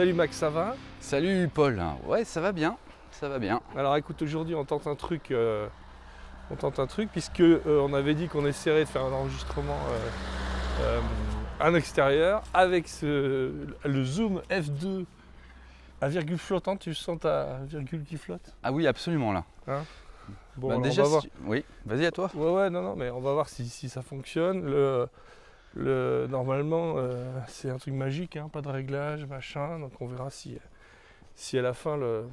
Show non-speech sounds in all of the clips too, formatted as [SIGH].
Salut Max, ça va? Salut Paul. Ouais, ça va bien. Ça va bien. Alors écoute, aujourd'hui on tente un truc. euh, on tente un truc puisque euh, on avait dit qu'on essaierait de faire un enregistrement euh, en extérieur avec ce, le zoom f2 à virgule flottante. Tu sens ta virgule qui flotte? Ah oui, absolument là. Bon, Bah, déjà, on va voir. si tu- oui, vas-y à toi. Ouais, ouais, non, non, mais on va voir si, si ça fonctionne. Le, le, normalement, euh, c'est un truc magique, hein, pas de réglage, machin. Donc on verra si, si à la fin le-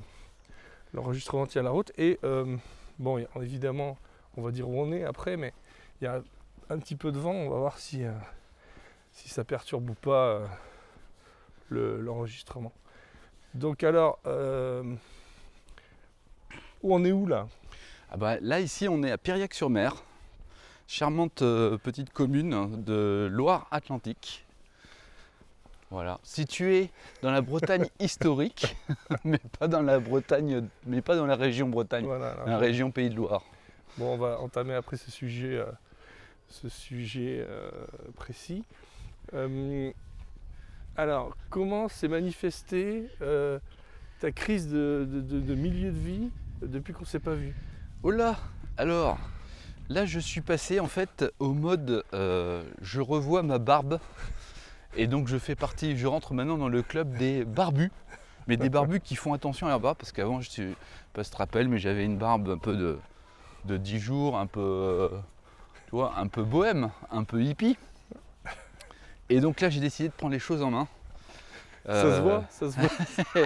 l'enregistrement tient la route. Et euh, bon, évidemment, on va dire où on est après, mais il y a un petit peu de vent. On va voir si, euh, si ça perturbe ou pas le- l'enregistrement. Donc alors, où on est où là? Ah bah, là, ici, on est à Piriac-sur-Mer, charmante euh, petite commune de Loire-Atlantique. Voilà, située dans la Bretagne [LAUGHS] historique, mais pas dans la Bretagne, mais pas dans la région Bretagne, Voilà, la région Pays de Loire. Bon, on va entamer après ce sujet, euh, ce sujet euh, précis. Euh, alors, comment s'est manifestée ta crise de, de- de- de milieu de vie depuis qu'on ne s'est pas vu? Oh là Alors, là je suis passé en fait au mode euh, je revois ma barbe. Et donc je fais partie, je rentre maintenant dans le club des barbus. Mais des barbus qui font attention à leur barbe parce qu'avant je sais pas si tu te rappelles, mais j'avais une barbe un peu de, de 10 jours, un peu, euh, tu vois, un peu bohème, un peu hippie. Et donc là j'ai décidé de prendre les choses en main. Ça se Euh, voit Ça se voit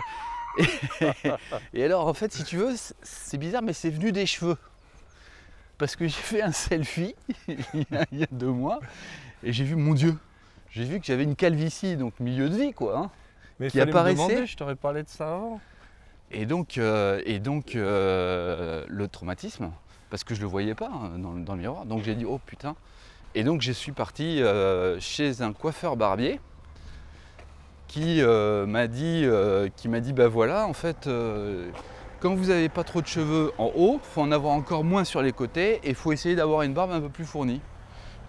[LAUGHS] et alors, en fait, si tu veux, c'est bizarre, mais c'est venu des cheveux. Parce que [LAUGHS] j'ai fait un selfie [LAUGHS] il y a- il y a deux mois et j'ai vu, mon Dieu, j'ai vu que j'avais une calvitie, donc milieu de vie, quoi. hein. Mais Qui me apparaissait demander, je t'aurais parlé de ça avant. Et donc, euh, et donc euh, le traumatisme, parce que je le voyais pas hein, dans, le- dans le miroir. Donc j'ai dit, oh putain. Et donc je suis parti euh, chez un coiffeur barbier qui m'a dit, qui m'a dit, bah voilà, en fait, quand vous n'avez pas trop de cheveux en haut, faut en avoir encore moins sur les côtés et il faut essayer d'avoir une barbe un peu plus fournie.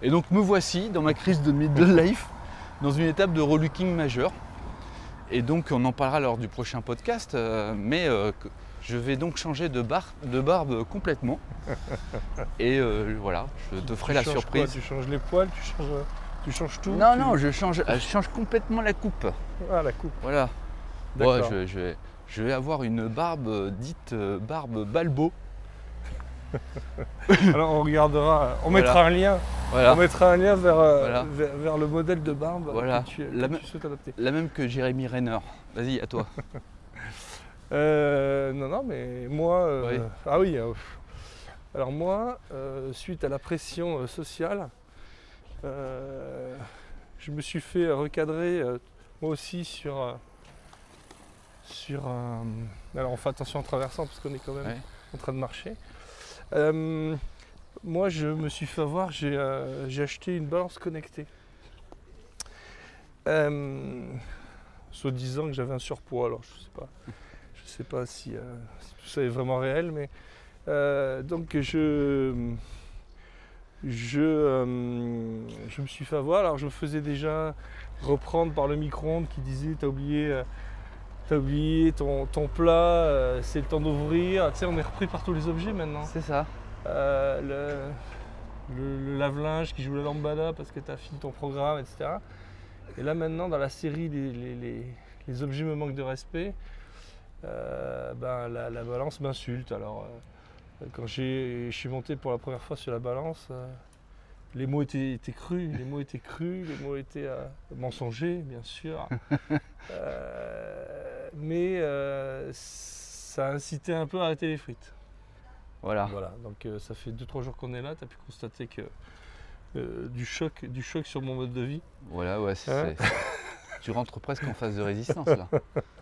Et donc me voici dans ma crise de middle [LAUGHS] life, dans une étape de relooking majeur. Et donc on en parlera lors du prochain podcast, euh, mais euh, je vais donc changer de, bar- de barbe complètement. [LAUGHS] Et euh, voilà, je te ferai Tu la surprise. quoi tu changes les poils Tu changes, tu changes tout non, tu- non, je change, je change complètement la coupe. Ah, la coupe. Voilà. D'accord. Ouais, je, je vais, je vais avoir une barbe euh, dite euh, barbe balbo. [LAUGHS] Alors on regardera, on Voilà. mettra un lien. Voilà. On mettra un lien vers, euh, Voilà. vers, vers le modèle de barbe Voilà. que tu, que La tu souhaites adopter. La même que Jérémy Renner. Vas-y, à toi. [LAUGHS] Euh, non, non, mais moi. euh, Oui. Ah oui. euh, pff. alors moi, euh, suite à la pression euh, sociale, euh, je me suis fait recadrer euh, moi aussi sur. euh, sur un- Alors on fait attention en traversant parce qu'on est quand même Ouais. en train de marcher. Euh, moi je me suis fait avoir, j'ai euh, acheté une balance connectée. Euh, Soi-disant que j'avais un surpoids, alors je sais pas. Je sais pas si, euh, si tout ça est vraiment réel, mais donc je je, euh, je me suis fait avoir. Alors je me faisais déjà reprendre par le micro-ondes qui disait t'as oublié, t'as oublié ton, ton plat, euh, c'est le temps d'ouvrir. Tu sais, on est repris par tous les objets maintenant. C'est ça. Euh, le, le- le lave-linge qui joue la lambada parce que tu as fini ton programme, etc. Et là maintenant, dans la série Les, les- les- les objets me manquent de respect, euh, ben, la, la balance m'insulte. Alors, Quand je suis monté pour la première fois sur la balance, les mots étaient, étaient crus, les mots étaient crus, les mots étaient euh, mensongers, bien sûr. [LAUGHS] Euh, mais euh, ça a incité un peu à arrêter les frites. Voilà. Voilà, donc euh, ça fait 2-3 jours qu'on est là, tu as pu constater que du, choc, du choc sur mon mode de vie. Voilà, ouais. Hein tu rentres presque en phase de résistance là.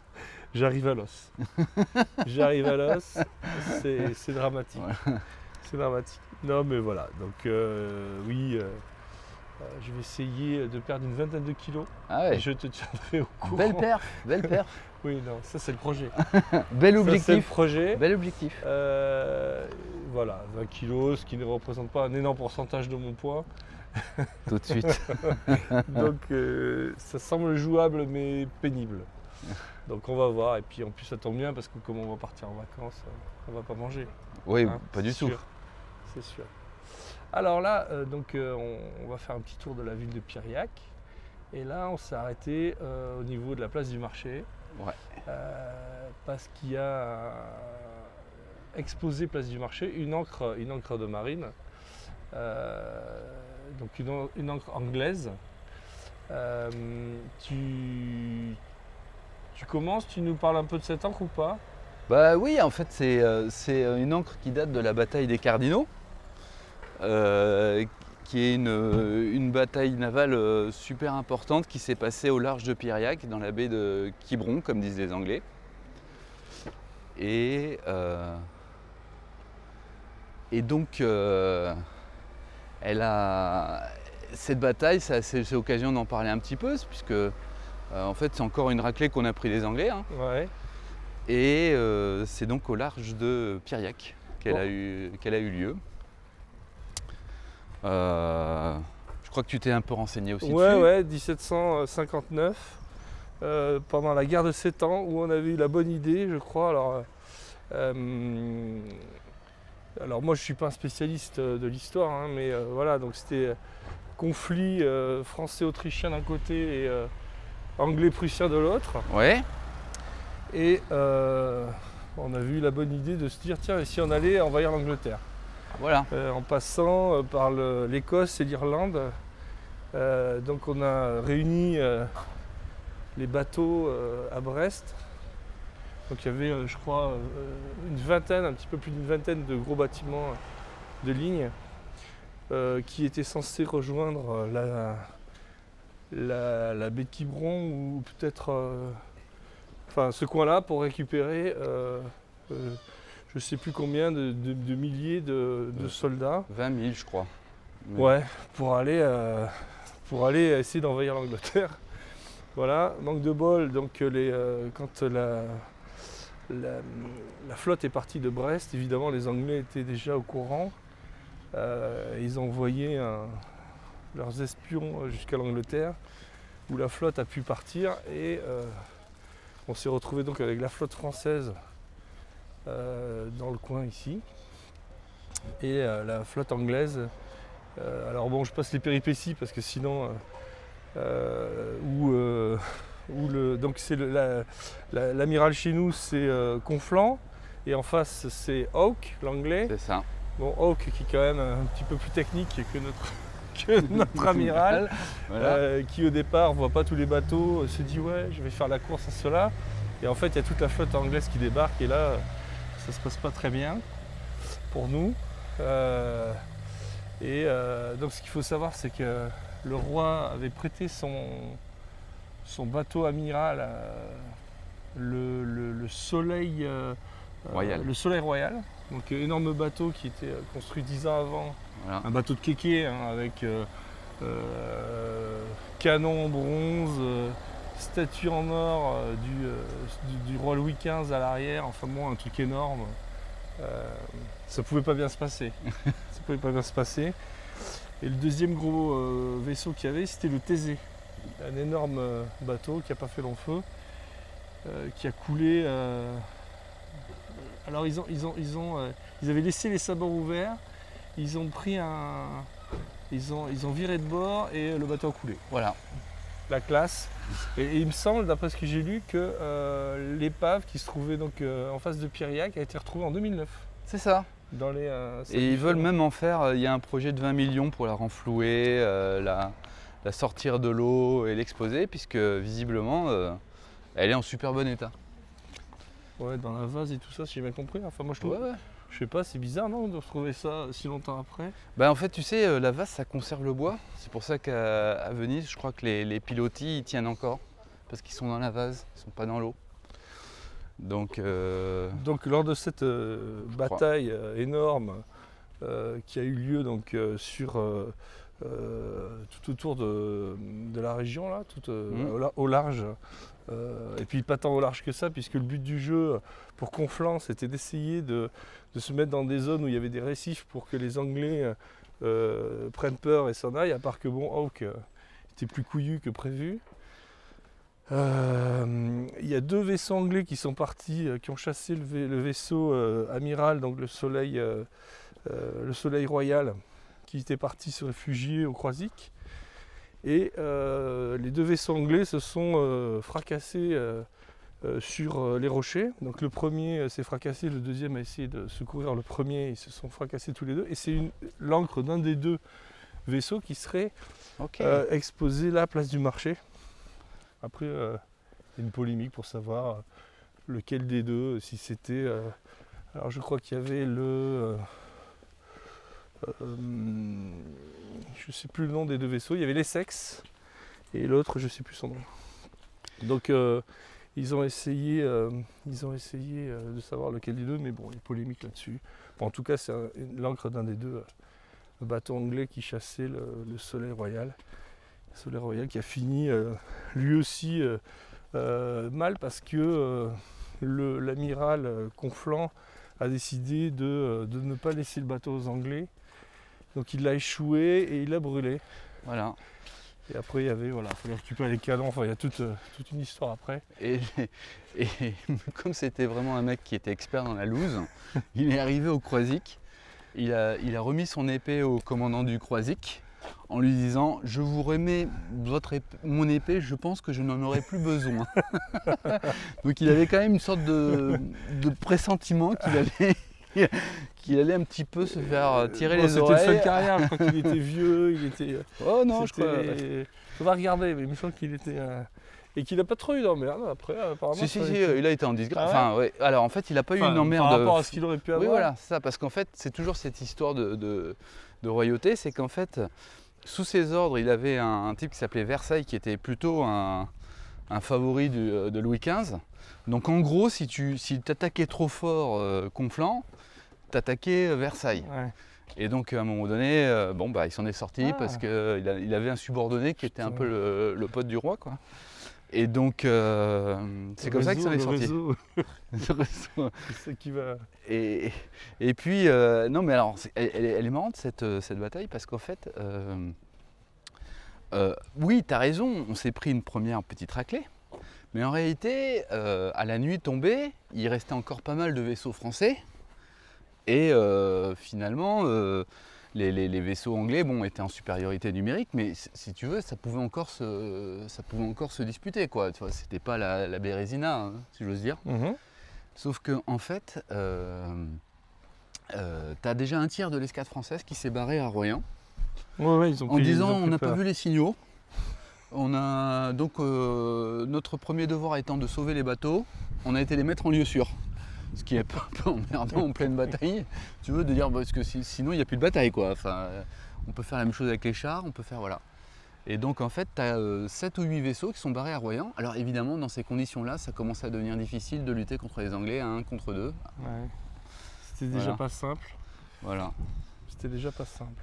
[LAUGHS] J'arrive à l'os. [LAUGHS] J'arrive à l'os, c'est c'est dramatique. C'est dramatique. Non mais voilà, donc euh, oui, euh, euh, je vais essayer de perdre une vingtaine de kilos Ah et je te tiendrai au courant. Belle perf, belle [LAUGHS] perf. Oui, non, ça c'est le projet. [LAUGHS] Bel Ça, c'est le objectif. projet. Bel objectif. Euh, voilà, 20 kilos, ce qui ne représente pas un énorme pourcentage de mon poids. [LAUGHS] Tout de suite. Donc ça semble jouable mais pénible. Donc on va voir. Et puis en plus ça tombe bien parce que comme on va partir en vacances, on va pas manger. Oui, hein, pas du tout. C'est sûr. Alors là, euh, donc euh, on, on va faire un petit tour de la ville de Piriac. Et là, on s'est arrêté euh, au niveau de la place du marché. Ouais. Parce qu'il y a exposé place du marché une encre, une encre de marine. Donc une, en- une encre anglaise. Tu, tu commences, tu nous parles un peu de cette encre ou pas? Bah oui, en fait, c'est euh, une encre qui date de la bataille des Cardinaux, qui est une, une bataille navale euh, super importante qui s'est passée au large de Piriac, dans la baie de Quiberon, comme disent les Anglais. Et, euh, et donc, euh, elle a, cette bataille, c'est l'occasion d'en parler un petit peu, puisque euh, en fait, c'est encore une raclée qu'on a pris des Anglais. hein. Ouais. Et euh, c'est donc au large de Piriac qu'elle Bon. a, eu, qu'elle a eu lieu. Euh, je crois que tu t'es un peu renseigné aussi Ouais, dessus. ouais, 1759, euh, pendant la guerre de 7 ans, où on avait eu la bonne idée, je crois. Alors, euh, alors moi, je suis pas un spécialiste de l'histoire, hein, mais euh, voilà, donc c'était euh, conflit euh, français-autrichien d'un côté et anglais-prussien de l'autre. Ouais, Et on a eu la bonne idée de se dire, tiens, et si on allait envahir l'Angleterre? Euh, en passant euh, par l'Écosse et l'Irlande. Euh, donc on a réuni les bateaux à Brest. Donc il y avait, je crois, une vingtaine, un petit peu plus d'une vingtaine de gros bâtiments de ligne qui étaient censés rejoindre la, baie de Quiberon ou peut-être enfin, ce coin-là pour récupérer je ne sais plus combien de, de- de milliers de, de Euh, soldats 20 000, je crois. Mais- ouais, pour, aller, euh, pour aller essayer d'envahir l'Angleterre. [LAUGHS] Voilà, manque de bol, donc euh, les, euh, quand la, la, la flotte est partie de Brest, évidemment les Anglais étaient déjà au courant. Euh, ils ont envoyé un- leurs espions jusqu'à l'Angleterre, où la flotte a pu partir et on s'est retrouvé donc avec la flotte française dans le coin ici et euh, la flotte anglaise. Euh, alors bon, je passe les péripéties parce que sinon, euh, euh, où, euh, où le, donc c'est le- la- la- l'amiral chez nous, c'est euh, Conflans et en face c'est Hawke, l'anglais. C'est ça. Bon, Hawke qui est quand même un petit peu plus technique que notre, [LAUGHS] que notre [LAUGHS] amiral. Voilà. Euh, qui au départ voit pas tous les bateaux, euh, se dit ouais je vais faire la course à cela. Et en fait il y a toute la flotte anglaise qui débarque et là euh, ça se passe pas très bien pour nous. Euh, et euh, donc ce qu'il faut savoir c'est que le roi avait prêté son, son bateau amiral, euh, le, le- le soleil Royal. le soleil royal. Donc énorme bateau qui était construit dix ans avant Voilà. un bateau de kéké hein, avec canon en bronze, statue en or euh, du, euh, du- du roi Louis XV à l'arrière, enfin bon, un truc énorme. Euh, ça pouvait pas bien se passer. [LAUGHS] ça pouvait pas bien se passer. Et le deuxième gros vaisseau qu'il y avait, c'était le Thésée. Un énorme bateau qui n'a pas fait long feu, qui a coulé. Alors ils ont, ils ont, ils ont, ils avaient laissé les sabords ouverts. Ils ont pris un, ils ont, ils ont viré de bord et le bateau a coulé. Voilà. La classe. Et, et il me semble, d'après ce que j'ai lu, que euh, l'épave qui se trouvait donc euh, en face de Piriac a été retrouvée en 2009. C'est ça. Dans les, euh, Et ils veulent même en faire, euh, il y a un projet de 20 millions pour la renflouer, euh, la, la sortir de l'eau et l'exposer, puisque visiblement, euh, elle est en super bon état. Ouais, dans la vase et tout ça, si j'ai bien compris. Enfin, moi je trouve. Ouais, ouais. Je sais pas, c'est bizarre, non, de retrouver ça si longtemps après. Bah, en fait, tu sais, euh, la vase, ça conserve le bois. C'est pour ça qu'à Venise, je crois que les, les pilotis, ils tiennent encore. Parce qu'ils sont dans la vase, ils sont pas dans l'eau. Donc, euh, Donc, lors de cette euh, bataille euh, énorme qui a eu lieu donc, euh, sur, euh, euh, tout autour de, de la région, là, tout, euh, Mhm. au, la- au large, euh, et puis pas tant au large que ça, puisque le but du jeu pour Conflans, c'était d'essayer de, de se mettre dans des zones où il y avait des récifs pour que les Anglais euh, prennent peur et s'en aillent, à part que bon, Hawke euh, était plus couillu que prévu. Euh, Il y a deux vaisseaux anglais qui sont partis, euh, qui ont chassé le, vai- le vaisseau euh, amiral, donc le soleil, euh, le soleil royal, qui était parti se réfugier au Croisic. Et euh, les deux vaisseaux anglais se sont euh, fracassés sur les rochers. Donc le premier s'est fracassé, le deuxième a essayé de secourir le premier, ils se sont fracassés tous les deux. Et c'est l'encre d'un des deux vaisseaux qui serait exposé là, place du marché. Après, il y a une polémique pour savoir lequel des deux, si c'était. alors, je crois qu'il y avait le. Euh, je ne sais plus le nom des deux vaisseaux. Il y avait l'Essex et l'autre, je ne sais plus son nom. Donc, euh, ils ont essayé, euh, ils ont essayé de savoir lequel des deux, mais bon, il y a polémique là-dessus. En tout cas, c'est l'encre d'un des deux. un bateau anglais qui chassait le, le Soleil Royal. Le Soleil Royal qui a fini lui aussi mal parce que le- l'amiral Conflans a décidé de, de ne pas laisser le bateau aux Anglais. Donc il l'a échoué et il l'a brûlé. Voilà. Et après il y avait, voilà, il fallait récupérer les canons, enfin il y a toute, euh, toute une histoire après. Et, [LAUGHS] et [LAUGHS] comme c'était vraiment un mec qui était expert dans la loose, [LAUGHS] il est arrivé au Croisic. Il a, il a remis son épée au commandant du Croisic en lui disant Je vous remets votre mon épée, je pense que je n'en aurai plus besoin. Donc il avait quand même une sorte de, de pressentiment qu'il allait, [LAUGHS] qu'il allait un petit peu se faire tirer Bon, les C'était oreilles. une fin de carrière, je crois qu'il était [LAUGHS] vieux, il était. Oh non, je c'était- crois. On va regarder, mais il me semble qu'il était. euh, Et qu'il n'a pas trop eu d'emmerde après, apparemment. Si, si, si, été- il a été en disgrâce. Ah Enfin, ouais. Alors en fait, il n'a pas eu une emmerde. Par rapport à ce qu'il aurait pu avoir. Oui, voilà, c'est ça, parce qu'en fait, c'est toujours cette histoire de, de- de royauté, c'est qu'en fait, sous ses ordres, il avait un, un type qui s'appelait Versailles, qui était plutôt un, un favori du- euh, de Louis XV. Donc en gros, si tu si attaquais trop fort euh, Conflans, t'attaquais Versailles. Ouais. Et donc à un moment donné, euh, bon bah il s'en est sorti Ah. parce qu'il il avait un subordonné qui était un peu le, le pote du roi, quoi. Et donc euh, c'est comme ça qu'il s'en est le sorti. réseau, Le réseau. [LAUGHS] C'est qui va. Et, et puis, euh, non, mais alors, elle, elle est- marrante cette, euh, cette bataille parce qu'en fait, euh, euh, oui, tu as raison, on s'est pris une première petite raclée, mais en réalité, euh, à la nuit tombée, il restait encore pas mal de vaisseaux français et euh, finalement, euh, les, les- les vaisseaux anglais bon, étaient en supériorité numérique, mais si- tu veux, ça pouvait encore se, ça pouvait encore se disputer, quoi. Tu vois, c'était pas la, la Bérésina, hein, si j'ose dire. Sauf que en fait, euh, euh, t'as déjà un tiers de l'escadre française qui s'est barré à Royan Ouais, ouais, ils ont en pris- ils disant ont on n'a pas vu les signaux. On a donc euh, notre premier devoir étant de sauver les bateaux, on a été les mettre en lieu sûr. Ce qui est un peu emmerdant en pleine bataille. Tu veux de dire parce que si- sinon il n'y a plus de bataille quoi. Enfin, euh, on peut faire la même chose avec les chars, on peut faire voilà. Et donc en fait, tu as 7 ou 8 vaisseaux qui sont barrés à Royan. Alors évidemment, dans ces conditions-là, ça commence à devenir difficile de lutter contre les Anglais à 1 contre 2. Ouais. C'était déjà Voilà. pas simple. Voilà. C'était déjà pas simple.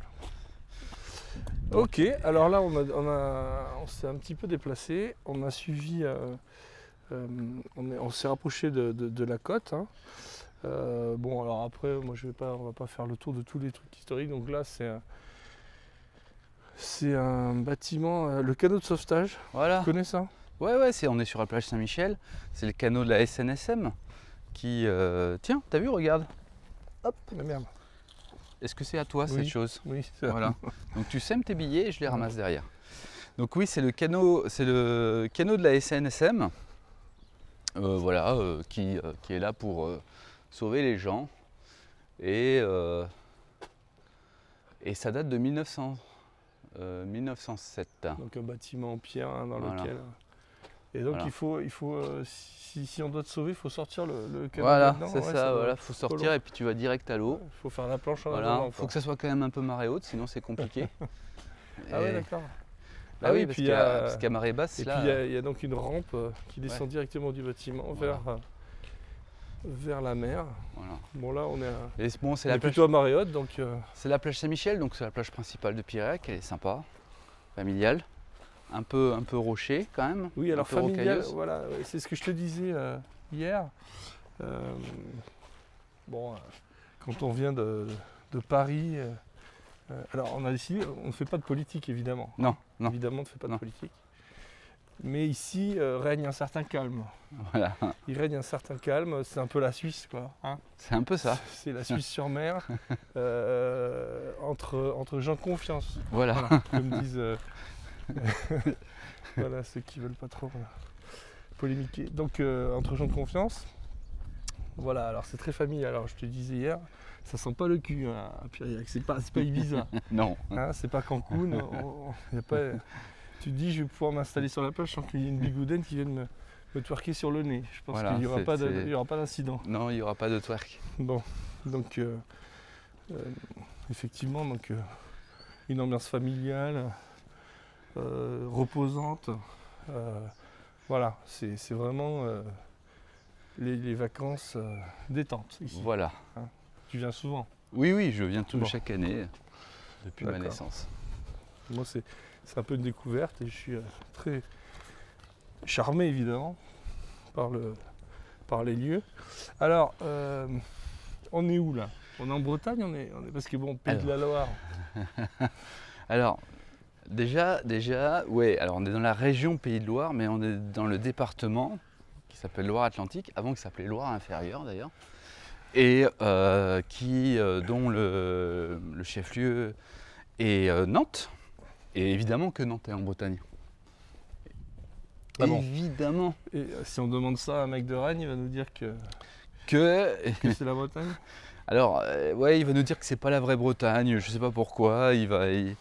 Donc- Ok, alors là on, a, on, a- on s'est un petit peu déplacé, on a suivi, euh, on, est- on s'est rapproché de, de- de la côte. hein. Euh, bon alors après, moi je vais pas, on va pas faire le tour de tous les trucs historiques. Donc là c'est un, c'est un bâtiment, euh, le canot de sauvetage. Voilà. Tu connais ça? Ouais, ouais, c'est, on est sur la plage Saint-Michel. C'est le canot de la SNSM qui. euh, Tiens, t'as vu, regarde. Hop, la merde. Est-ce que c'est à toi Oui. cette chose? Oui, c'est Voilà. [LAUGHS] Donc tu sèmes tes billets et je les ramasse derrière. Donc oui, c'est le canot, c'est le canot de la SNSM. Euh, voilà, euh, qui, euh, qui est là pour sauver les gens. Et, et ça date de 1900, euh, 1907. Donc un bâtiment en pierre hein, dans Voilà. lequel. Et donc Voilà. il faut, il faut euh, si, si on doit te sauver, il faut sortir le, le Voilà, c'est Ouais, ça, doit voilà, faut sortir et puis tu vas direct à l'eau. Il faut faire la planche en Voilà, avant, faut que ça soit quand même un peu marée haute, sinon c'est compliqué. [LAUGHS] Ah ouais, d'accord. Bah Ah oui, oui, parce puis qu'à il y a- parce qu'à marée basse, Et là, puis il y a- il y, a donc une rampe euh, qui descend Ouais. directement du bâtiment Voilà. vers, euh, vers la mer. voilà. Bon là on est, à- Et c'est bon, c'est on la est plage, plutôt à marée haute donc euh, c'est la plage Saint-Michel, donc c'est la plage principale de Pirec, elle est sympa, familiale, un peu, un peu rocher quand même. oui alors un peu familial, rocailleuse. voilà, c'est ce que je te disais euh, hier. Euh, bon, quand on vient de, de Paris, euh, alors on a décidé, on ne fait pas de politique évidemment. Non, non, Évidemment on ne fait pas Non. de politique. Mais ici euh, règne un certain calme. voilà, Il règne un certain calme, c'est un peu la Suisse quoi. hein. c'est un peu ça. C'est la Suisse sur mer, [LAUGHS] euh, entre, entre gens de confiance, Voilà, comme disent [LAUGHS] voilà, ceux qui veulent pas trop polémiquer. Donc entre gens de confiance, voilà, alors c'est très familial. Alors je te disais hier, ça sent pas le cul hein, à Piriac, c'est pas, Ibiza, [LAUGHS] non, hein, c'est pas Cancun. on- on- y a pas, tu te dis je vais pouvoir m'installer sur la plage sans qu'il y ait une bigoudaine qui vienne me, me twerker sur le nez. Je pense Voilà, qu'il n'y aura, pas aura d'incident. non, il n'y aura pas de twerk. Bon, donc euh, euh, effectivement, donc, euh, une ambiance familiale, reposante. voilà, c'est vraiment les, les vacances détente ici. Voilà. Tu viens souvent. Oui, oui, je viens tout Bon. chaque année, depuis ma naissance. Moi, c'est un peu une découverte et je suis euh, très charmé évidemment par, le, par les lieux. Alors, euh, on est où là? On est en Bretagne on est, on est, Parce que bon, Pays de la Loire. [LAUGHS] Alors, déjà, déjà, ouais, alors on est dans la région Pays de Loire, mais on est dans le département qui s'appelle Loire-Atlantique, avant qui s'appelait Loire-Inférieure d'ailleurs, et euh, qui, euh, dont le, le chef-lieu est euh, Nantes, et évidemment que Nantes est en Bretagne. Ah bon évidemment Et si on demande ça à un mec de Rennes, il va nous dire que, que que c'est la Bretagne? [LAUGHS] Alors, ouais, il va nous dire que c'est pas la vraie Bretagne, je sais pas pourquoi. Il va, il-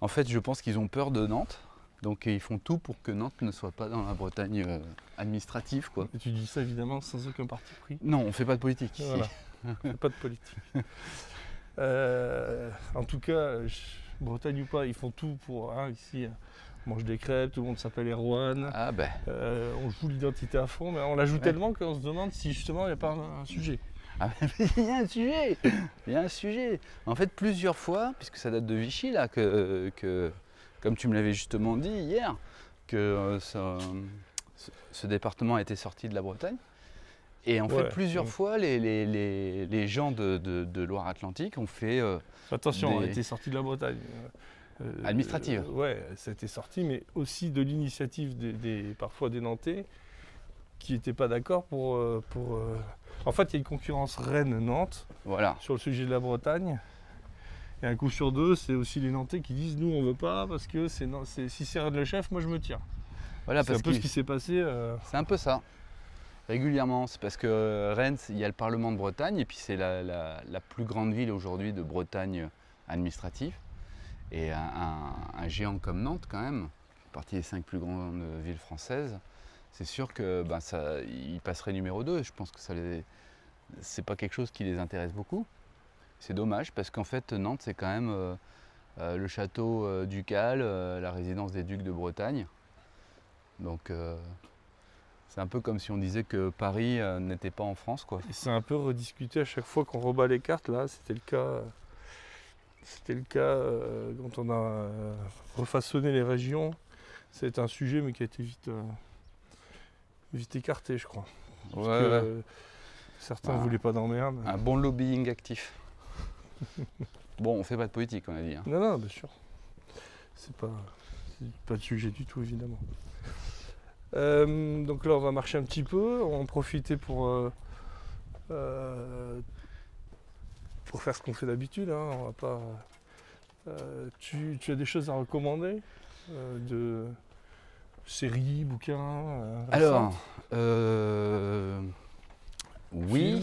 En fait, je pense qu'ils ont peur de Nantes, donc ils font tout pour que Nantes ne soit pas dans la Bretagne euh, administrative, quoi. Et tu dis ça évidemment sans aucun parti pris? Non, on fait pas de politique ici. Voilà. [LAUGHS] Pas de politique. Euh, en tout cas, je- Bretagne ou pas, ils font tout pour. hein, ici, on mange des crêpes, tout le monde s'appelle Erwan. Ah ben, Euh, on joue l'identité à fond, mais on la joue tellement qu'on se demande si justement il n'y a pas un, un sujet. ah, [LAUGHS] mais il y a un sujet, il y a un sujet. En fait, plusieurs fois, puisque ça date de Vichy là, que, que comme tu me l'avais justement dit hier, que euh, ça- ce, ce département a été sorti de la Bretagne. Et en Ouais, fait, plusieurs fois, les, les- les- les gens de, de- de Loire-Atlantique ont fait euh, Attention, on a Des- été sorti de la Bretagne. Euh, Administrative. euh, ouais, ça a été sorti, mais aussi de l'initiative des, des- parfois des Nantais qui n'étaient pas d'accord pour. pour En fait, il y a une concurrence Rennes-Nantes Voilà. sur le sujet de la Bretagne. Et un coup sur deux, c'est aussi les Nantais qui disent nous on veut pas parce que c'est si c'est Rennes le chef, moi je me tire. Voilà, c'est un peu ce qui s'est passé. euh, c'est un peu ça. Régulièrement, c'est parce que euh, Rennes, il y a le Parlement de Bretagne, et puis c'est la, la- la plus grande ville aujourd'hui de Bretagne administrative. Et un, un- un géant comme Nantes, quand même, partie des cinq plus grandes villes françaises, c'est sûr que ben, ça, il passerait numéro 2. Je pense que ça les, c'est pas quelque chose qui les intéresse beaucoup. C'est dommage parce qu'en fait, Nantes, c'est quand même euh, euh, le château euh, ducal, la résidence des ducs de Bretagne. Donc, c'est un peu comme si on disait que Paris euh, n'était pas en France, quoi. C'est un peu rediscuté à chaque fois qu'on rebat les cartes. Là, c'était le cas. C'était le cas euh, quand on a refaçonné les régions. C'est un sujet, mais qui a été vite, vite écarté, je crois. Parce Ouais, que, ouais. certains ne Ah. voulaient pas d'emmerde. Un bon lobbying actif. [LAUGHS] bon, on fait pas de politique, on a dit. hein. Non, non, bien sûr. C'est pas, pas de sujet du tout, évidemment. Euh, donc là, on va marcher un petit peu. On va en profiter pour, euh, euh, pour faire ce qu'on fait d'habitude. hein. On va pas. tu, tu as des choses à recommander de séries, bouquins Alors, euh, oui.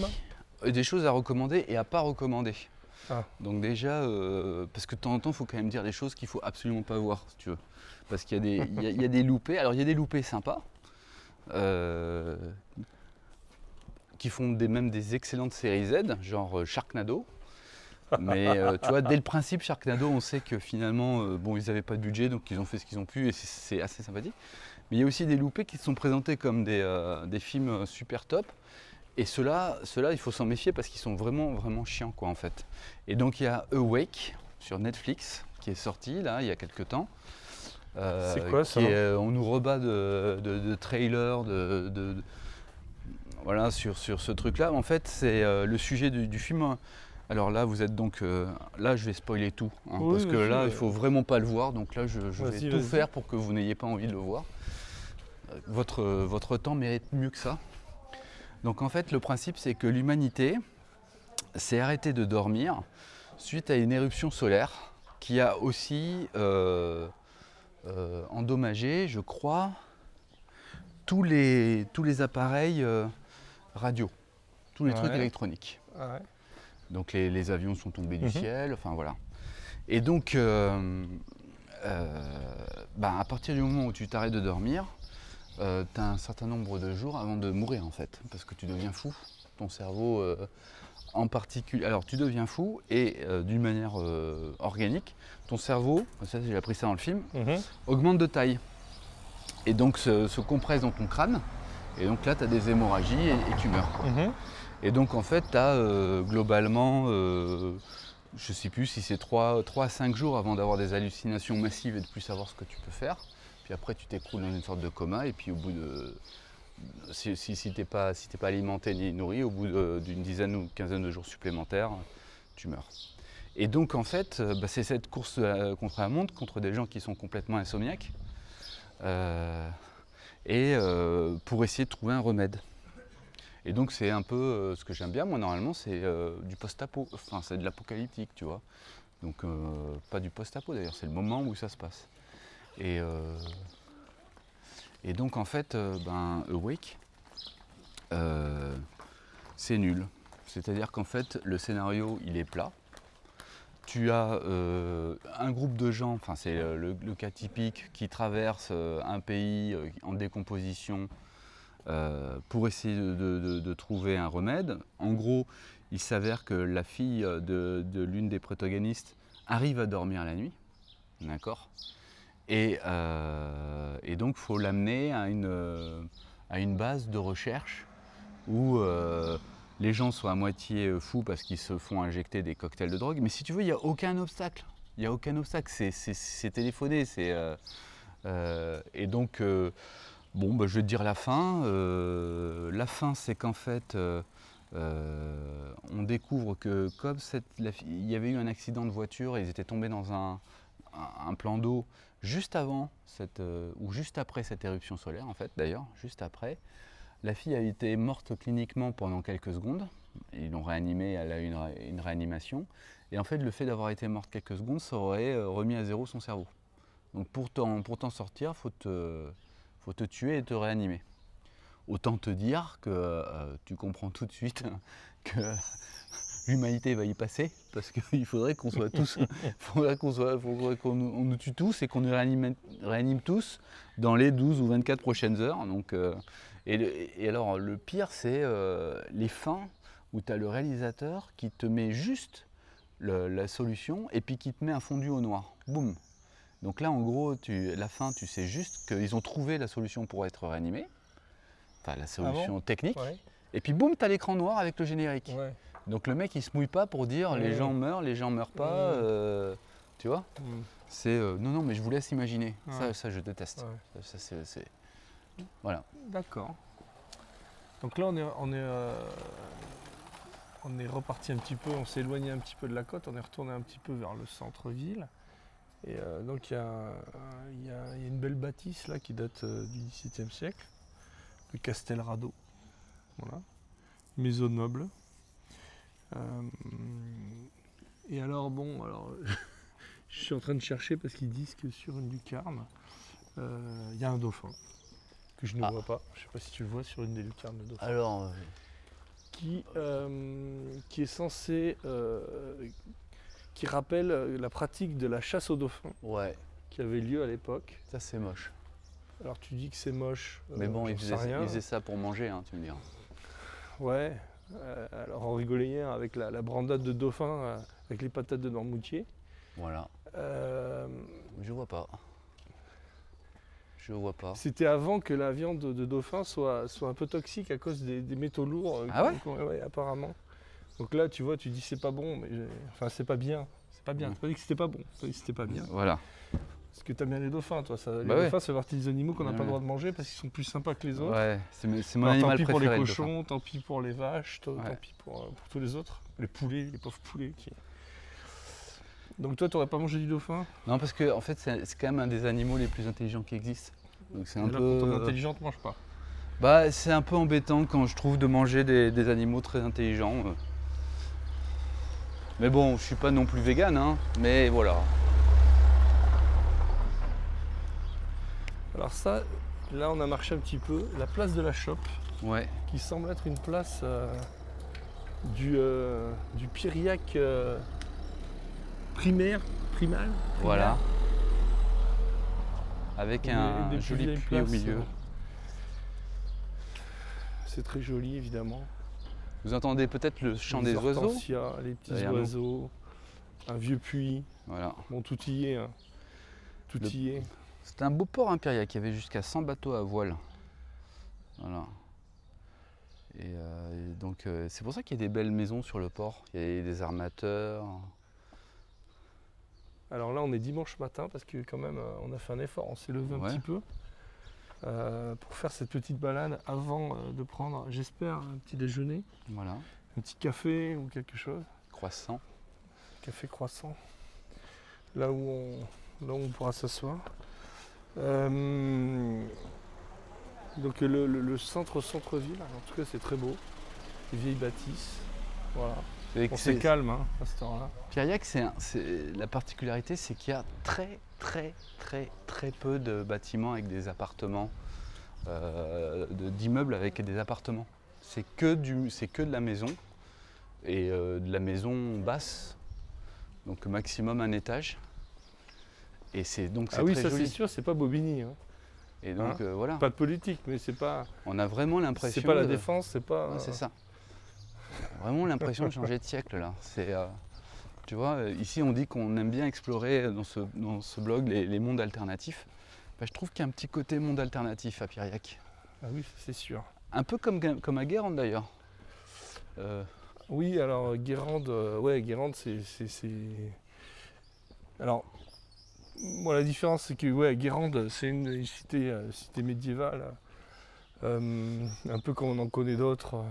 Film Des choses à recommander et à pas recommander. Ah. Donc déjà, euh, parce que de temps en temps, il faut quand même dire des choses qu'il faut absolument pas voir, si tu veux. Parce qu'il y, a y a- des loupés. Alors il y a des loupés sympas, euh, qui font même des excellentes séries Z, genre euh, Sharknado. Mais tu vois, dès le principe Sharknado, on sait que finalement, bon, ils n'avaient pas de budget, donc ils ont fait ce qu'ils ont pu, et c'est- assez sympathique. Mais il y a aussi des loupés qui sont présentés comme des, des films super top. Et ceux-là, il faut s'en méfier parce qu'ils sont vraiment, vraiment chiants, quoi, en fait. Et donc, il y a Awake sur Netflix qui est sorti, là, il y a quelques temps. Euh, C'est quoi, qui ça est, euh, On nous rebat de, de, de trailers, de, de- voilà, sur, sur ce truc-là. En fait, c'est euh, le sujet du, du film. Alors là, vous êtes donc. euh, là, je vais spoiler tout. hein, Oui, parce que là, il faut vraiment pas le voir. Donc là, je, je vais tout faire pour que vous n'ayez pas envie de le voir. Votre, votre temps mérite mieux que ça. Donc en fait, le principe, c'est que l'humanité s'est arrêtée de dormir suite à une éruption solaire qui a aussi euh, euh, endommagé, je crois, tous les, tous les appareils euh, radio, tous les trucs électroniques. Ouais. Donc les, les avions sont tombés du Mhm. ciel, enfin voilà. Et donc, bah, à partir du moment où tu t'arrêtes de dormir, tu as un certain nombre de jours avant de mourir en fait, parce que tu deviens fou. Ton cerveau euh, en particulier. Alors tu deviens fou et euh, d'une manière euh, organique, ton cerveau, ça j'ai appris ça dans le film, Mhm. augmente de taille. Et donc se, se compresse dans ton crâne. Et donc là, tu as des hémorragies et- et tu meurs. quoi. Mhm. Et donc en fait, tu as globalement, euh, je sais plus si c'est 3, à 5 jours avant d'avoir des hallucinations massives et de plus savoir ce que tu peux faire. Puis après, tu t'écroules dans une sorte de coma et puis au bout de... Si, si t'es pas, si pas alimenté ni nourri, au bout d'une dizaine ou quinzaine de jours supplémentaires, tu meurs. Et donc en fait, euh, bah, c'est cette course contre la montre, contre des gens qui sont complètement insomniaques, euh, et euh, pour essayer de trouver un remède. Et donc c'est un peu ce que j'aime bien, moi normalement c'est du post-apo, enfin c'est de l'apocalyptique, tu vois. Donc pas du post-apo d'ailleurs, c'est le moment où ça se passe. Et, euh, et donc en fait, euh, ben, euh, c'est nul. C'est-à-dire qu'en fait le scénario il est plat. Tu as euh, un groupe de gens, enfin c'est le, cas typique, qui traverse un pays en décomposition pour essayer de, de- trouver un remède. En gros, il s'avère que la fille de l'une des protagonistes arrive à dormir la nuit, d'accord? Et, euh, et donc, il faut l'amener à une, euh, à une base de recherche où euh, les gens sont à moitié fous parce qu'ils se font injecter des cocktails de drogue. Mais si tu veux, il n'y a aucun obstacle. Il n'y a aucun obstacle. C'est- téléphoné. et donc, Bon, bah, je vais te dire la fin. La fin, c'est qu'en fait, on découvre que comme il y avait eu un accident de voiture ils étaient tombés dans un- un plan d'eau juste avant cette, euh, ou juste après cette éruption solaire, en fait, d'ailleurs, juste après. La fille a été morte cliniquement pendant quelques secondes. Ils l'ont réanimée, elle a eu une, ré- une réanimation. Et en fait, le fait d'avoir été morte quelques secondes, ça aurait euh, remis à zéro son cerveau. Donc pour t'en, sortir, faut te, faut te tuer et te réanimer. Autant te dire que euh, tu comprends tout de suite [LAUGHS] que l'humanité va y passer, parce qu'il [LAUGHS] faudrait qu'on soit tous, [LAUGHS] faudrait qu'on soit, faudrait qu'on nous, on nous tue tous et qu'on nous réanime, réanime tous dans les 12 ou 24 prochaines heures. Donc, euh, et, le- et alors le pire, c'est euh, les fins où tu as le réalisateur qui te met juste le- la solution et puis qui te met un fondu au noir. Boum donc là, en gros, tu, la fin, tu sais juste qu'ils ont trouvé la solution pour être réanimé, enfin la solution technique, Ouais. et puis boum, tu as l'écran noir avec le générique. Ouais. Donc le mec, il se mouille pas pour dire les gens meurent, les gens meurent pas, euh, tu vois Mm. C'est euh, non, non, mais je vous laisse imaginer. Ça, je déteste. Ça, c'est- Voilà. D'accord. Donc là, on est, on est, euh, on est reparti un petit peu, on s'est éloigné un petit peu de la côte, on est retourné un petit peu vers le centre-ville. Et euh, donc il y, a, y y une belle bâtisse là qui date euh, du XVIIe siècle, le Castelrado. Voilà. Maison noble. Euh, et alors bon, alors [LAUGHS] je suis en train de chercher parce qu'ils disent que sur une lucarne, euh, il y a un dauphin que je ne Ah. vois pas. Je sais pas si tu le vois sur une des lucarnes de dauphin. Alors, euh, qui, qui est censé. qui rappelle la pratique de la chasse aux dauphins Ouais, qui avait lieu à l'époque. ça c'est moche. Alors tu dis que c'est moche. Mais bon, faisaient, ils faisaient ça pour manger, hein, tu me diras. Ouais. Euh, alors on rigolait hier avec la, la brandade de dauphin euh, avec les patates de Normoutier. Voilà, Euh, je vois pas. Je vois pas. C'était avant que la viande de, dauphin soit, soit un peu toxique à cause des, des métaux lourds. Ah ouais ouais, apparemment. Donc là, tu vois, tu dis c'est pas bon, mais enfin c'est pas bien. C'est pas bien. C'est pas dit que c'était pas bon. C'est dit que c'était pas bien. Voilà. Parce que t'aimes bien les dauphins, toi. Ça, les Bah ouais. dauphins, fait partie des animaux qu'on n'a pas le droit de manger parce qu'ils sont plus sympas que les autres. Ouais, c'est c'est mon Alors, tant animal pis pour les le cochons, tant pis pour les vaches, tant, Ouais. tant pis pour, euh, pour tous les autres. Les poulets, les pauvres poulets. Qui... Donc toi, t'aurais pas mangé du dauphin? Non, parce que en fait, c'est c'est quand même un des animaux les plus intelligents qui existent. Donc c'est un là, peu. quand intelligent, manges pas. Bah, c'est un peu embêtant quand je trouve de manger des, des animaux très intelligents. euh. Mais bon, je suis pas non plus vegan, hein. Mais voilà. Alors ça, là, on a marché un petit peu. La place de la Chope, Ouais. qui semble être une place euh, du, euh, du euh, primaire, primal. Voilà. Avec un des joli puits au milieu. euh. C'est très joli, évidemment. Vous entendez peut-être le chant Les des oiseaux les petits derrière nous. oiseaux, un vieux puits. Voilà. Bon, tout y est. hein. Tout Le- y est. C'était un beau port impérial qui avait jusqu'à 100 bateaux à voile. Voilà. Et, euh, et donc euh, c'est pour ça qu'il y a des belles maisons sur le port. Il y a des armateurs. Alors là, on est dimanche matin parce que quand même, euh, on a fait un effort. On s'est levé un petit peu euh, pour faire cette petite balade avant de prendre, j'espère, un petit déjeuner, Voilà. un petit café ou quelque chose. Croissant. Café croissant. Là où on, là où on pourra s'asseoir. Euh, donc le, le- le centre centre-ville, en tout cas c'est très beau. Les vieilles bâtisses. Voilà. On calme hein, à c'est un- c'est- la particularité, c'est qu'il y a très, très, très, très peu de bâtiments avec des appartements, euh, de- d'immeubles avec des appartements. C'est que, du, que de la maison et euh, de la maison basse, donc maximum un étage. Et c'est donc c'est Ah oui, très ça c'est sûr, c'est pas Bobigny. hein. Et donc Hein euh, voilà, Pas de politique, mais c'est pas, on a vraiment l'impression. c'est pas la de- défense, c'est pas. Ouais, c'est ça. Vraiment l'impression de changer de siècle là. C'est, euh, tu vois, euh, ici on dit qu'on aime bien explorer dans ce, dans ce blog les, les mondes alternatifs. Bah, je trouve qu'il y a un petit côté monde alternatif à Piriac. Ah oui, c'est sûr. Un peu comme, comme à Guérande d'ailleurs. Euh, Oui, alors Guérande, euh, ouais, Guérande, c'est, c'est, c'est- Alors, moi, la différence, c'est que ouais, Guérande, c'est une, une cité, euh, cité médiévale, euh, un peu comme on en connaît d'autres, euh,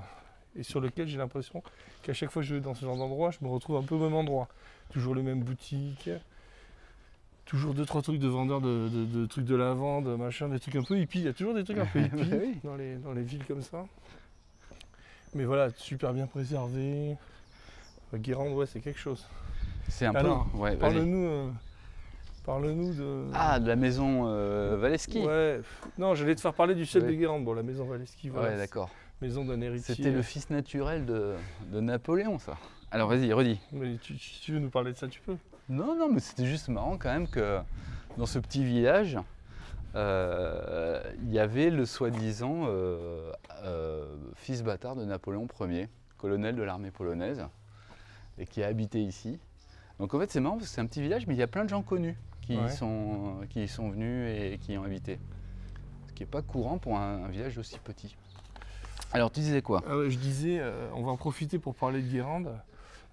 et sur lequel j'ai l'impression qu'à chaque fois que je vais dans ce genre d'endroit, je me retrouve un peu au même endroit. Toujours les mêmes boutiques, toujours deux, trois trucs de vendeurs de, de- de trucs de lavande, machin, des trucs un peu hippies. Il y a toujours des trucs un peu [LAUGHS] hippies Oui. dans, les, dans les villes comme ça. Mais voilà, super bien préservé. Guérande, ouais, c'est quelque chose. c'est un Alors, peu. Ouais. Parle-nous euh, parle-nous de. Ah, de la maison euh, Valeski. Ouais, non, j'allais te faire parler du Ouais. de Guérande. Bon, la maison Valeski, voilà. Ouais, d'accord. Maison d'un héritier. C'était le fils naturel de, de Napoléon, ça. Alors vas-y, redis. Mais tu, si tu veux nous parler de ça, tu peux. Non, non, mais c'était juste marrant quand même que dans ce petit village, euh, il y avait le soi-disant euh, euh, fils bâtard de Napoléon Ier, colonel de l'armée polonaise, et qui a habité ici. Donc en fait c'est marrant parce que c'est un petit village, mais il y a plein de gens connus qui, Ouais. sont, qui y sont venus et qui ont habité. Ce qui n'est pas courant pour un, un village aussi petit. Alors tu disais quoi? Ah je disais, euh, on va en profiter pour parler de Guérande.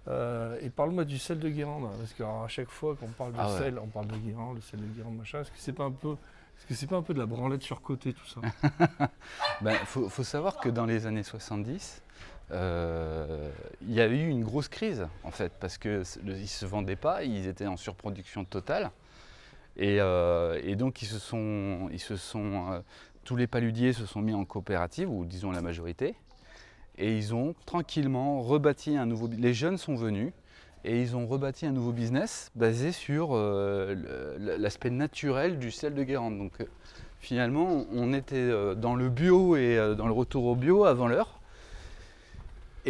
Euh, et parle-moi du sel de Guérande, parce qu'à chaque fois qu'on parle de Ah ouais. sel, on parle de Guérande, le sel de Guérande, machin. Est-ce que c'est pas un peu, est-ce que c'est pas un peu de la branlette surcotée tout ça? [LAUGHS] Ben, faut, faut savoir que dans les années 70, euh, il y a eu une grosse crise en fait, parce qu'ils ne se vendaient pas, ils étaient en surproduction totale. Et, euh, et donc ils se sont, ils se sont euh, tous les paludiers se sont mis en coopérative, ou disons la majorité, et ils ont tranquillement rebâti un nouveau. Les jeunes sont venus et ils ont rebâti un nouveau business basé sur euh, l'aspect naturel du sel de Guérande. Donc finalement, on était dans le bio et dans le retour au bio avant l'heure.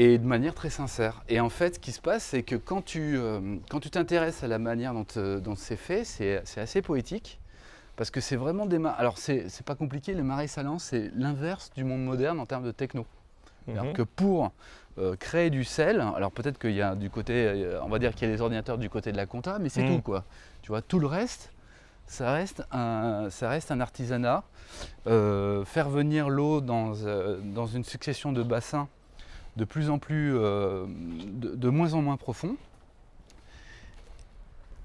Et de manière très sincère. Et en fait, ce qui se passe, c'est que quand tu euh, quand tu t'intéresses à la manière dont, euh, dont c'est fait, c'est assez poétique. Parce que c'est vraiment des marais. Alors, c'est pas compliqué, les marais salants, c'est l'inverse du monde moderne en termes de techno. Alors Mhm. que pour euh, créer du sel, alors peut-être qu'il y a du côté, on va dire qu'il y a des ordinateurs du côté de la compta, mais c'est Mhm. tout quoi. Tu vois, tout le reste, ça reste un, ça reste un artisanat. Euh, faire venir l'eau dans, euh, dans une succession de bassins de plus en plus, euh, de, moins en moins profond,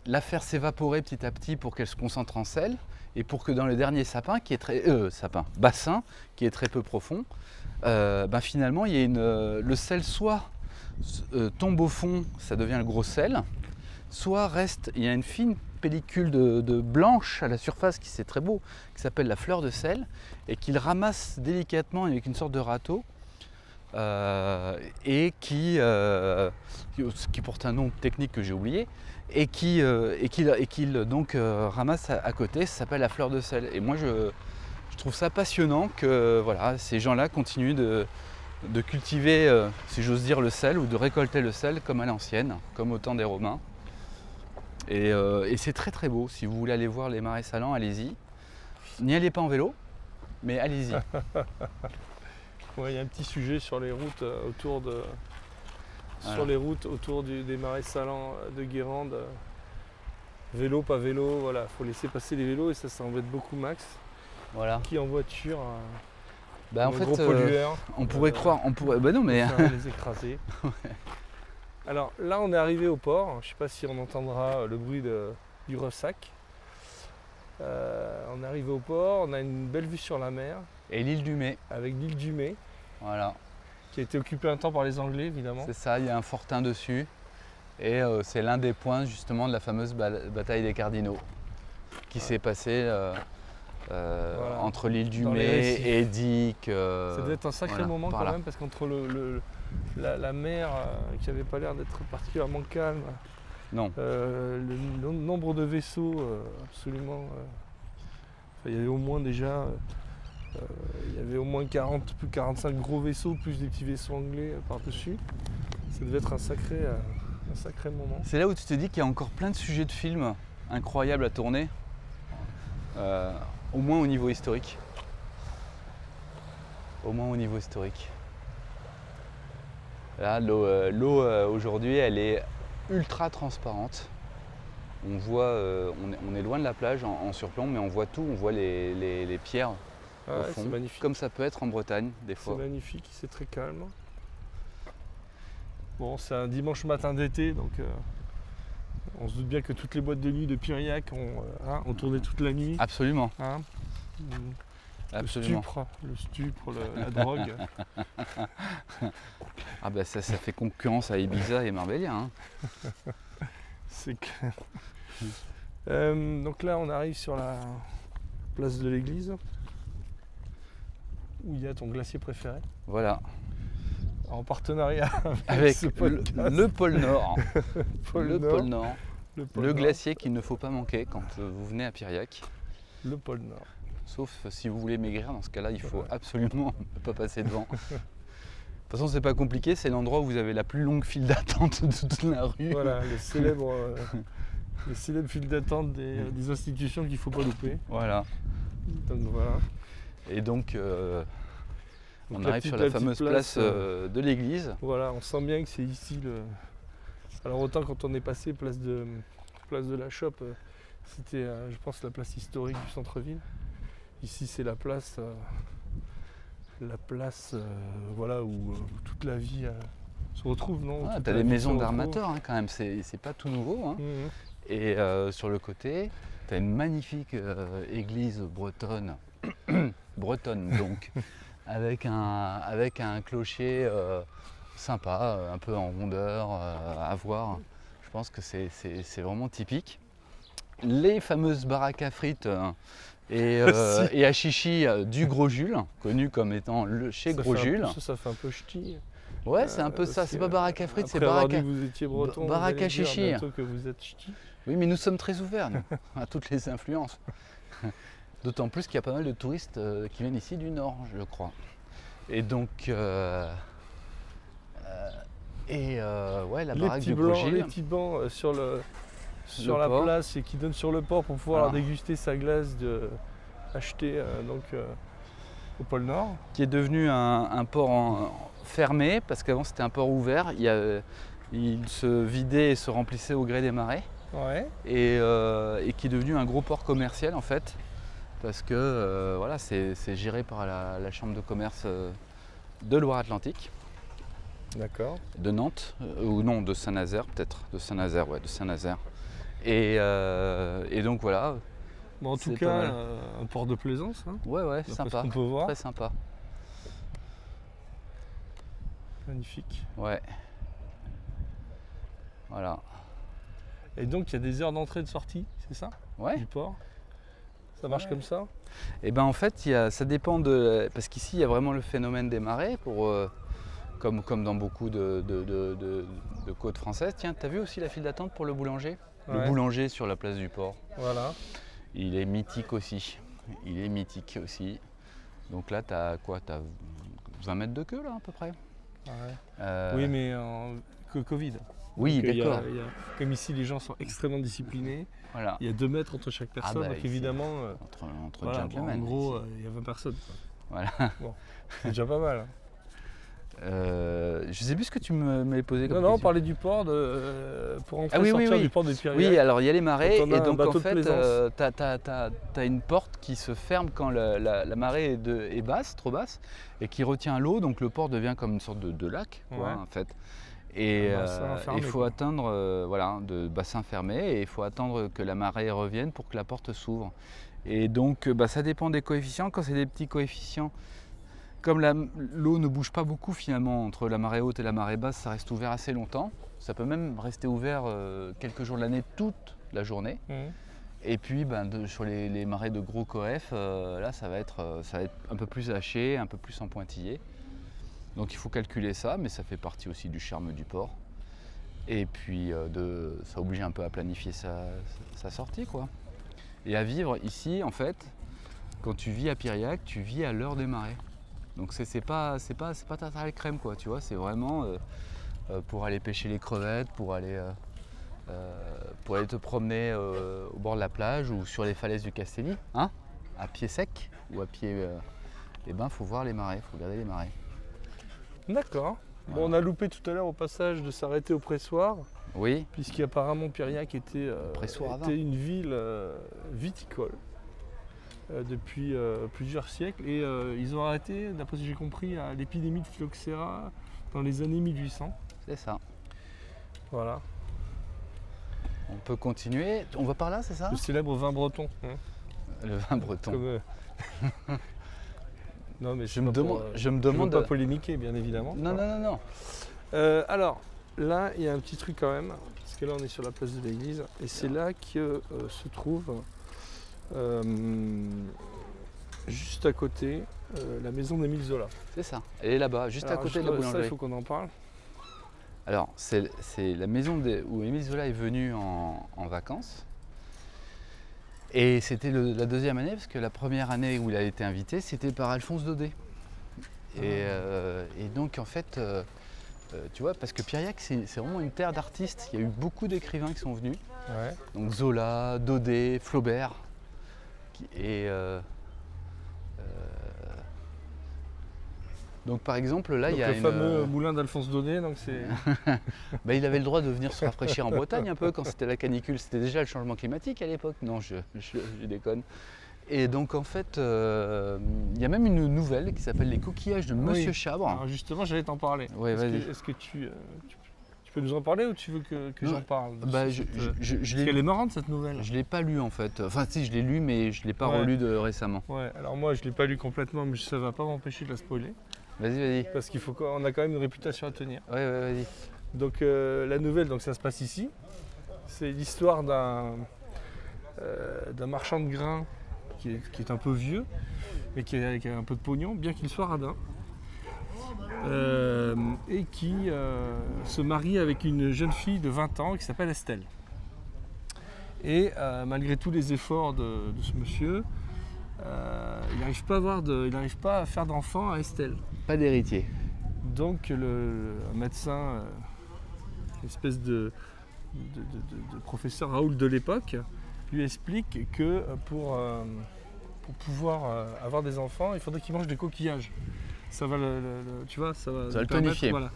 la faire s'évaporer petit à petit pour qu'elle se concentre en sel, et pour que dans le dernier sapin, qui est très, euh, sapin, bassin, qui est très peu profond, euh, ben finalement, il y a une, le sel soit tombe au fond, ça devient le gros sel, soit reste, il y a une fine pellicule de blanche à la surface qui c'est très beau, qui s'appelle la fleur de sel, et qu'il ramasse délicatement avec une sorte de râteau, euh, et qui, euh, qui- porte un nom technique que j'ai oublié, et qui, euh, et et donc ramasse à, côté, ça s'appelle la fleur de sel. Et moi je, trouve ça passionnant que voilà, ces gens-là continuent de, cultiver, si j'ose dire, le sel ou de récolter le sel comme à l'ancienne, comme au temps des Romains. Et, et c'est très très beau. Si vous voulez aller voir les marais salants, allez-y. N'y allez pas en vélo, mais allez-y. [LAUGHS] Ouais, il y a un petit sujet sur les routes euh, autour de. Voilà. Sur les routes autour du- des marais salants euh, de Guérande. euh, Vélo, pas vélo, voilà, faut laisser passer les vélos et ça, ça embête beaucoup Max, voilà. qui en voiture, Bah, en fait, gros euh, pollueur, on pourrait euh, croire, on pourrait. Bah non, mais [LAUGHS] les écraser. Alors là, on est arrivé au port. Je sais pas si on entendra le bruit de- du ressac. Euh, on est arrivé au port, on a une belle vue sur la mer et l'île du Mai. avec l'île du Mai, Voilà, qui a été occupée un temps par les Anglais évidemment. c'est ça. Il y a un fortin dessus, et euh, c'est l'un des points justement de la fameuse ba- bataille des Cardinaux, qui s'est passée euh, euh, Voilà. entre l'île du Mai et Dick. euh, Ça devait être un sacré voilà, moment quand là. même parce qu'entre le, le- la, la mer euh, qui avait pas l'air d'être particulièrement calme, Non. le no- nombre de vaisseaux absolument. il y avait au moins déjà. Euh, il y avait au moins 40, plus 45 gros vaisseaux, plus des petits vaisseaux anglais euh, par-dessus. Ça devait être un sacré, euh, un sacré moment. C'est là où tu te dis qu'il y a encore plein de sujets de films incroyables à tourner, au moins au niveau historique. Au moins au niveau historique. Là, l'eau aujourd'hui, elle est ultra transparente. On voit, on, est, loin de la plage en, surplomb, mais on voit tout, on voit les- les pierres Ah au ouais, fond, c'est magnifique. comme ça peut être en Bretagne des C'est fois. magnifique, c'est très calme. Bon, c'est un dimanche matin d'été, donc euh, on se doute bien que toutes les boîtes de nuit de Piriac ont, euh, hein, ont tourné toute la nuit. Absolument, hein. Le absolument. stupre, le stupre, le- la drogue. [LAUGHS] Ah bah ça, ça fait concurrence à Ibiza et Marbella. hein. [LAUGHS] C'est clair. Euh, donc là, on arrive sur la place de l'église où il y a ton glacier préféré Voilà, en partenariat [LAUGHS] avec, avec ce le, pôle Nord. [LAUGHS] pôle le Nord. pôle Nord. le pôle Le Nord. glacier qu'il ne faut pas manquer quand euh, vous venez à Piriac. Le pôle Nord. Sauf si vous voulez maigrir, dans ce cas-là, il faut Ouais. absolument [LAUGHS] ne pas passer devant. De toute façon, c'est pas compliqué, c'est l'endroit où vous avez la plus longue file d'attente de toute la rue. Voilà, le célèbre, euh, le célèbre fil d'attente des, euh, des institutions qu'il ne faut pas louper. Voilà. Donc voilà. Et donc, euh, Donc, on arrive petite- sur la fameuse place, place, euh, euh, de l'église. Voilà, on sent bien que c'est ici le. Alors autant quand on est passé place de place de la Chope, c'était, je pense, la place historique du centre-ville. Ici, c'est la place, la place, voilà, où, où toute la vie se retrouve, non? Ah, T'as se maisons d'armateurs hein, quand même, c'est pas tout nouveau. hein. Mhm. Et euh, sur le côté, tu as une magnifique euh, église bretonne, bretonne donc, [LAUGHS] avec un, avec un clocher euh, sympa, euh, un peu en rondeur euh, à voir. Je pense que c'est- vraiment typique. Les fameuses baraques à frites et, [LAUGHS] euh, et à chichi du Gros Jules, connu comme étant le chez Ça Gros peu- Jules. Ça, fait un peu ch'ti. Ouais, c'est un peu ça, c'est pas baraque à frites, c'est baraque à... vous étiez breton, Ba- baraque vous à chichi. que vous êtes ch'ti. Oui, mais nous sommes très ouverts nous, à toutes les influences. [LAUGHS] D'autant plus qu'il y a pas mal de touristes euh, qui viennent ici du nord, je crois. Et donc, euh, et euh, ouais, la les baraque petits blancs, Gros-Gilles. les petits bancs sur le sur la port. place et qui donnent sur le port pour pouvoir Voilà. déguster sa glace de achetée donc au pôle Nord. qui est devenu un, un port en- fermé, parce qu'avant c'était un port ouvert. Il, y a- il se vidait et se remplissait au gré des marées, Ouais. et, euh, et qui est devenu un gros port commercial en fait, parce que euh, voilà, c'est géré par la, la chambre de commerce euh, de Loire-Atlantique, D'accord. de Nantes, euh, ou non, de Saint-Nazaire peut-être, de Saint-Nazaire, ouais, de Saint-Nazaire. Et, euh, et donc voilà, Bon, en tout cas, un port de plaisance, hein, ouais, ouais, sympa, qu'on peut voir. très sympa, Magnifique. ouais. Voilà, Et donc, il y a des heures d'entrée et de sortie, c'est ça? Ouais. Du port? Ça marche Ouais. comme ça Eh ben en fait, y a- ça dépend de. Parce qu'ici, il y a vraiment le phénomène des marées, pour, euh, comme, comme dans beaucoup de, de- de- de- de côtes françaises. Tiens, t'as vu aussi la file d'attente pour le boulanger? Le boulanger sur la place du port. Voilà. Il est mythique aussi. Il est mythique aussi. Donc là, t'as quoi? T'as 20 mètres de queue, là, à peu près? Euh, Oui, mais en que Covid. Oui, d'accord. comme ici, les gens sont extrêmement disciplinés. Voilà. Il y a deux mètres entre chaque personne, bah, donc évidemment, euh, Entre, entre voilà, bon, en gros, euh, il y a 20 personnes. quoi. Voilà. C'est déjà pas mal. hein. Euh, je sais plus ce que tu m'avais posé comme Non, non, on parlait du port, de, euh, pour entrer Ah oui, sortir oui. du port des Pyrénées. Oui, alors il y a les marées et donc en de fait, plaisance. tu as, une porte qui se ferme quand la, la- la marée est, de- est basse, trop basse, et qui retient l'eau, donc le port devient comme une sorte de, de lac, quoi, en fait. Et Un bassin euh, fermé, il faut atteindre, euh, voilà, de bassin fermé, et il faut attendre que la marée revienne pour que la porte s'ouvre. Et donc, euh, bah, ça dépend des coefficients. Quand c'est des petits coefficients, comme l'eau ne bouge pas beaucoup finalement entre la marée haute et la marée basse, ça reste ouvert assez longtemps. Ça peut même rester ouvert euh, quelques jours de l'année, toute la journée. Mhm. Et puis ben, de- sur les, les marées de gros coef, euh, là ça va, être, euh, ça va être un peu plus haché, un peu plus en pointillé. Donc il faut calculer ça, mais ça fait partie aussi du charme du port. Et puis euh, ça oblige un peu à planifier sa, sortie. quoi. Et à vivre ici, en fait, quand tu vis à Piriac, tu vis à l'heure des marées. Donc c'est pas, c'est pas, c'est pas crème, quoi, tu vois. C'est vraiment euh, euh, pour aller pêcher les crevettes, pour aller... te promener au bord de la plage ou sur les falaises du Castelli, hein, à pied sec ou à pied. eh ben, faut voir les marées, faut regarder les marées. D'accord. Bon, on a loupé tout à l'heure au passage de s'arrêter au pressoir, Oui, puisqu'apparemment Piriac était, euh, était une ville euh, viticole euh, depuis euh, plusieurs siècles. Et euh, ils ont arrêté, d'après ce que j'ai compris, à l'épidémie de phylloxéra dans les années 1800. c'est ça. Voilà. On peut continuer. On va par là, c'est ça? Le célèbre vin breton. hein, Le vin breton. comme, euh, [LAUGHS] non, mais Je me demande. euh, Je me demande. pas polémiquer, bien évidemment. Non, non, non, non. Euh, alors, là, il y a un petit truc quand même, parce que là, on est sur la place de l'église, et c'est là que euh, se trouve, euh, juste à côté, la maison d'Émile Zola. C'est ça. Elle est là-bas, juste à côté de la Ça, il boulangerie. faut qu'on en parle. Alors, c'est la maison où Émile Zola est venu en, en vacances. Et c'était la deuxième année, parce que la première année où il a été invité, c'était par Alphonse Daudet. Et, euh, et donc, en fait, euh, euh, tu vois, parce que Piriac, c'est vraiment une terre d'artistes. Il y a eu beaucoup d'écrivains qui sont venus. Ouais. Donc Zola, Daudet, Flaubert. Et euh, euh, donc par exemple là Donc, il y a le une, fameux euh, moulin d'Alphonse Daudet, donc c'est. [LAUGHS] bah, il avait le droit de venir se rafraîchir en Bretagne un peu quand c'était la canicule. C'était déjà le changement climatique à l'époque. Non, je, je- je déconne. Et donc en fait, euh, il y a même une nouvelle qui s'appelle Les coquillages de Monsieur Oui. Chabre. Alors justement, j'allais t'en parler. Ouais, Est-ce que- vas-y. Est-ce que, tu, euh, tu, tu peux nous en parler ou tu veux que, que j'en parle Bah, je, je, je- Parce qu'elle est marrante cette nouvelle. je l'ai pas lu en fait. Enfin si, je l'ai lu mais je l'ai pas Ouais. relu de récemment. Ouais, alors moi je l'ai pas lu complètement, mais ça va pas m'empêcher de la spoiler. Vas-y, vas-y. Parce qu'il faut qu'on a quand même une réputation à tenir. Ouais, ouais, vas-y. Donc euh, la nouvelle, donc ça se passe ici. C'est l'histoire d'un euh, marchand de grains qui est, qui est un peu vieux, mais qui a, qui a un peu de pognon, bien qu'il soit radin. Euh, et qui se marie avec une jeune fille de 20 ans qui s'appelle Estelle. Et malgré tous les efforts de, de ce monsieur, il n'arrive pas, à avoir de- il n'arrive pas à faire d'enfant à Estelle. Pas d'héritier. donc le, un médecin, euh, espèce de, de- de- de- de professeur Raoul de l'époque, lui explique que euh, pour, euh, pour pouvoir euh, avoir des enfants, il faudrait qu'il mange des coquillages. Ça va le, le- le- tu vois, ça va, Ça le tonifier. voilà.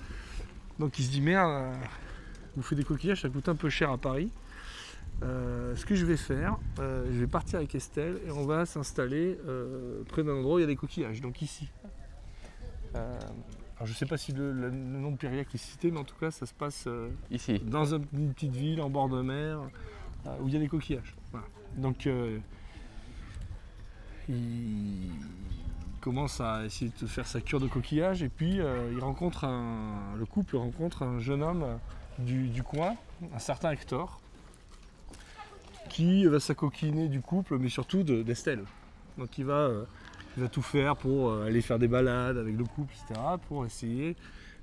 Donc il se dit merde, euh, vous faites des coquillages, ça coûte un peu cher à Paris. Euh, ce que je vais faire, euh, je vais partir avec Estelle et on va s'installer euh, près d'un endroit où il y a des coquillages, donc ici. Alors je ne sais pas si le, le- le nom de Périac est cité, mais en tout cas ça se passe Ici. dans un- une petite ville en bord de mer où il y a des coquillages. Voilà. Donc il commence à essayer de faire sa cure de coquillages et puis il rencontre un, le couple rencontre un jeune homme du, du coin, un certain Hector, qui va s'acoquiner du couple, mais surtout de- d'Estelle. Donc il va, euh, il va tout faire pour euh, aller faire des balades avec le couple, etc., pour essayer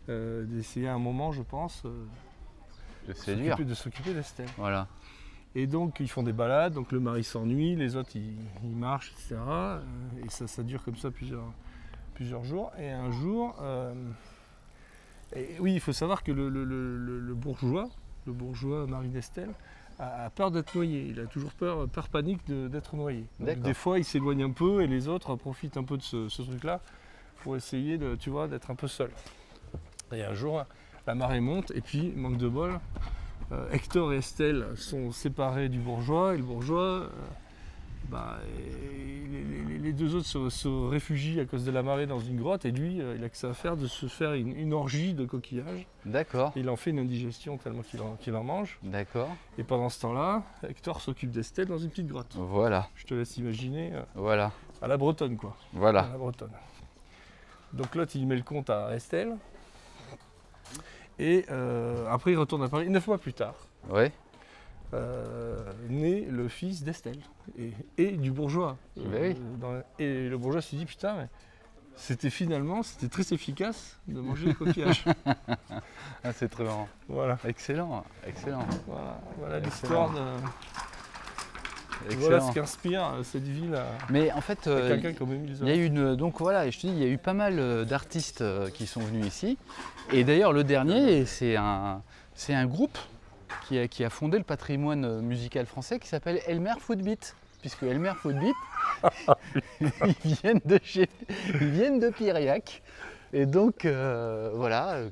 euh, d'essayer à un moment, je pense, De séduire. de s'occuper d'Estelle. Voilà. Et donc ils font des balades, donc le mari s'ennuie, les autres ils, ils marchent, etc. Et ça, ça dure comme ça plusieurs, plusieurs jours. Et un jour, et oui, il faut savoir que le, le- le- le- le bourgeois, le bourgeois mari d'Estelle, a, peur d'être noyé. Il a toujours peur, peur panique de- d'être noyé. Donc, des fois, il s'éloigne un peu et les autres profitent un peu de ce, ce truc-là pour essayer, de, tu vois, d'être un peu seul. Et un jour, la marée monte et puis, manque de bol, euh, Hector et Estelle sont séparés du bourgeois et le bourgeois, euh, bah, et les, deux autres se, se réfugient à cause de la marée dans une grotte et lui, euh, il a que ça à faire de se faire une, une orgie de coquillages. D'accord. Il en fait une indigestion tellement qu'il en, mange. D'accord. Et pendant ce temps-là, Hector s'occupe d'Estelle dans une petite grotte. Voilà. Je te laisse imaginer euh, Voilà. à la bretonne quoi. À Voilà. la bretonne. Donc l'autre il met le compte à Estelle. Et euh, après il retourne à Paris. Neuf mois plus tard, Ouais. Euh, naît le fils d'Estelle et, et du bourgeois. Ben oui. dans- et le bourgeois se dit putain mais c'était finalement c'était très efficace de manger les coquillages. [LAUGHS] Ah, c'est très marrant. voilà, Excellent. Excellent. voilà, voilà l'histoire de. Excellent. Voilà ce qu'inspire euh, cette ville à, Mais en fait, euh, il y a eu une. Donc voilà, je te dis, il y a eu pas mal euh, d'artistes euh, qui sont venus ici. Et d'ailleurs, le dernier, c'est un, c'est un groupe qui a, qui a fondé le patrimoine euh, musical français qui s'appelle Elmer Footbeat. Puisque Elmer Footbeat, [LAUGHS] [LAUGHS] ils viennent de chez, ils viennent de Piriac. Et donc euh, voilà, euh,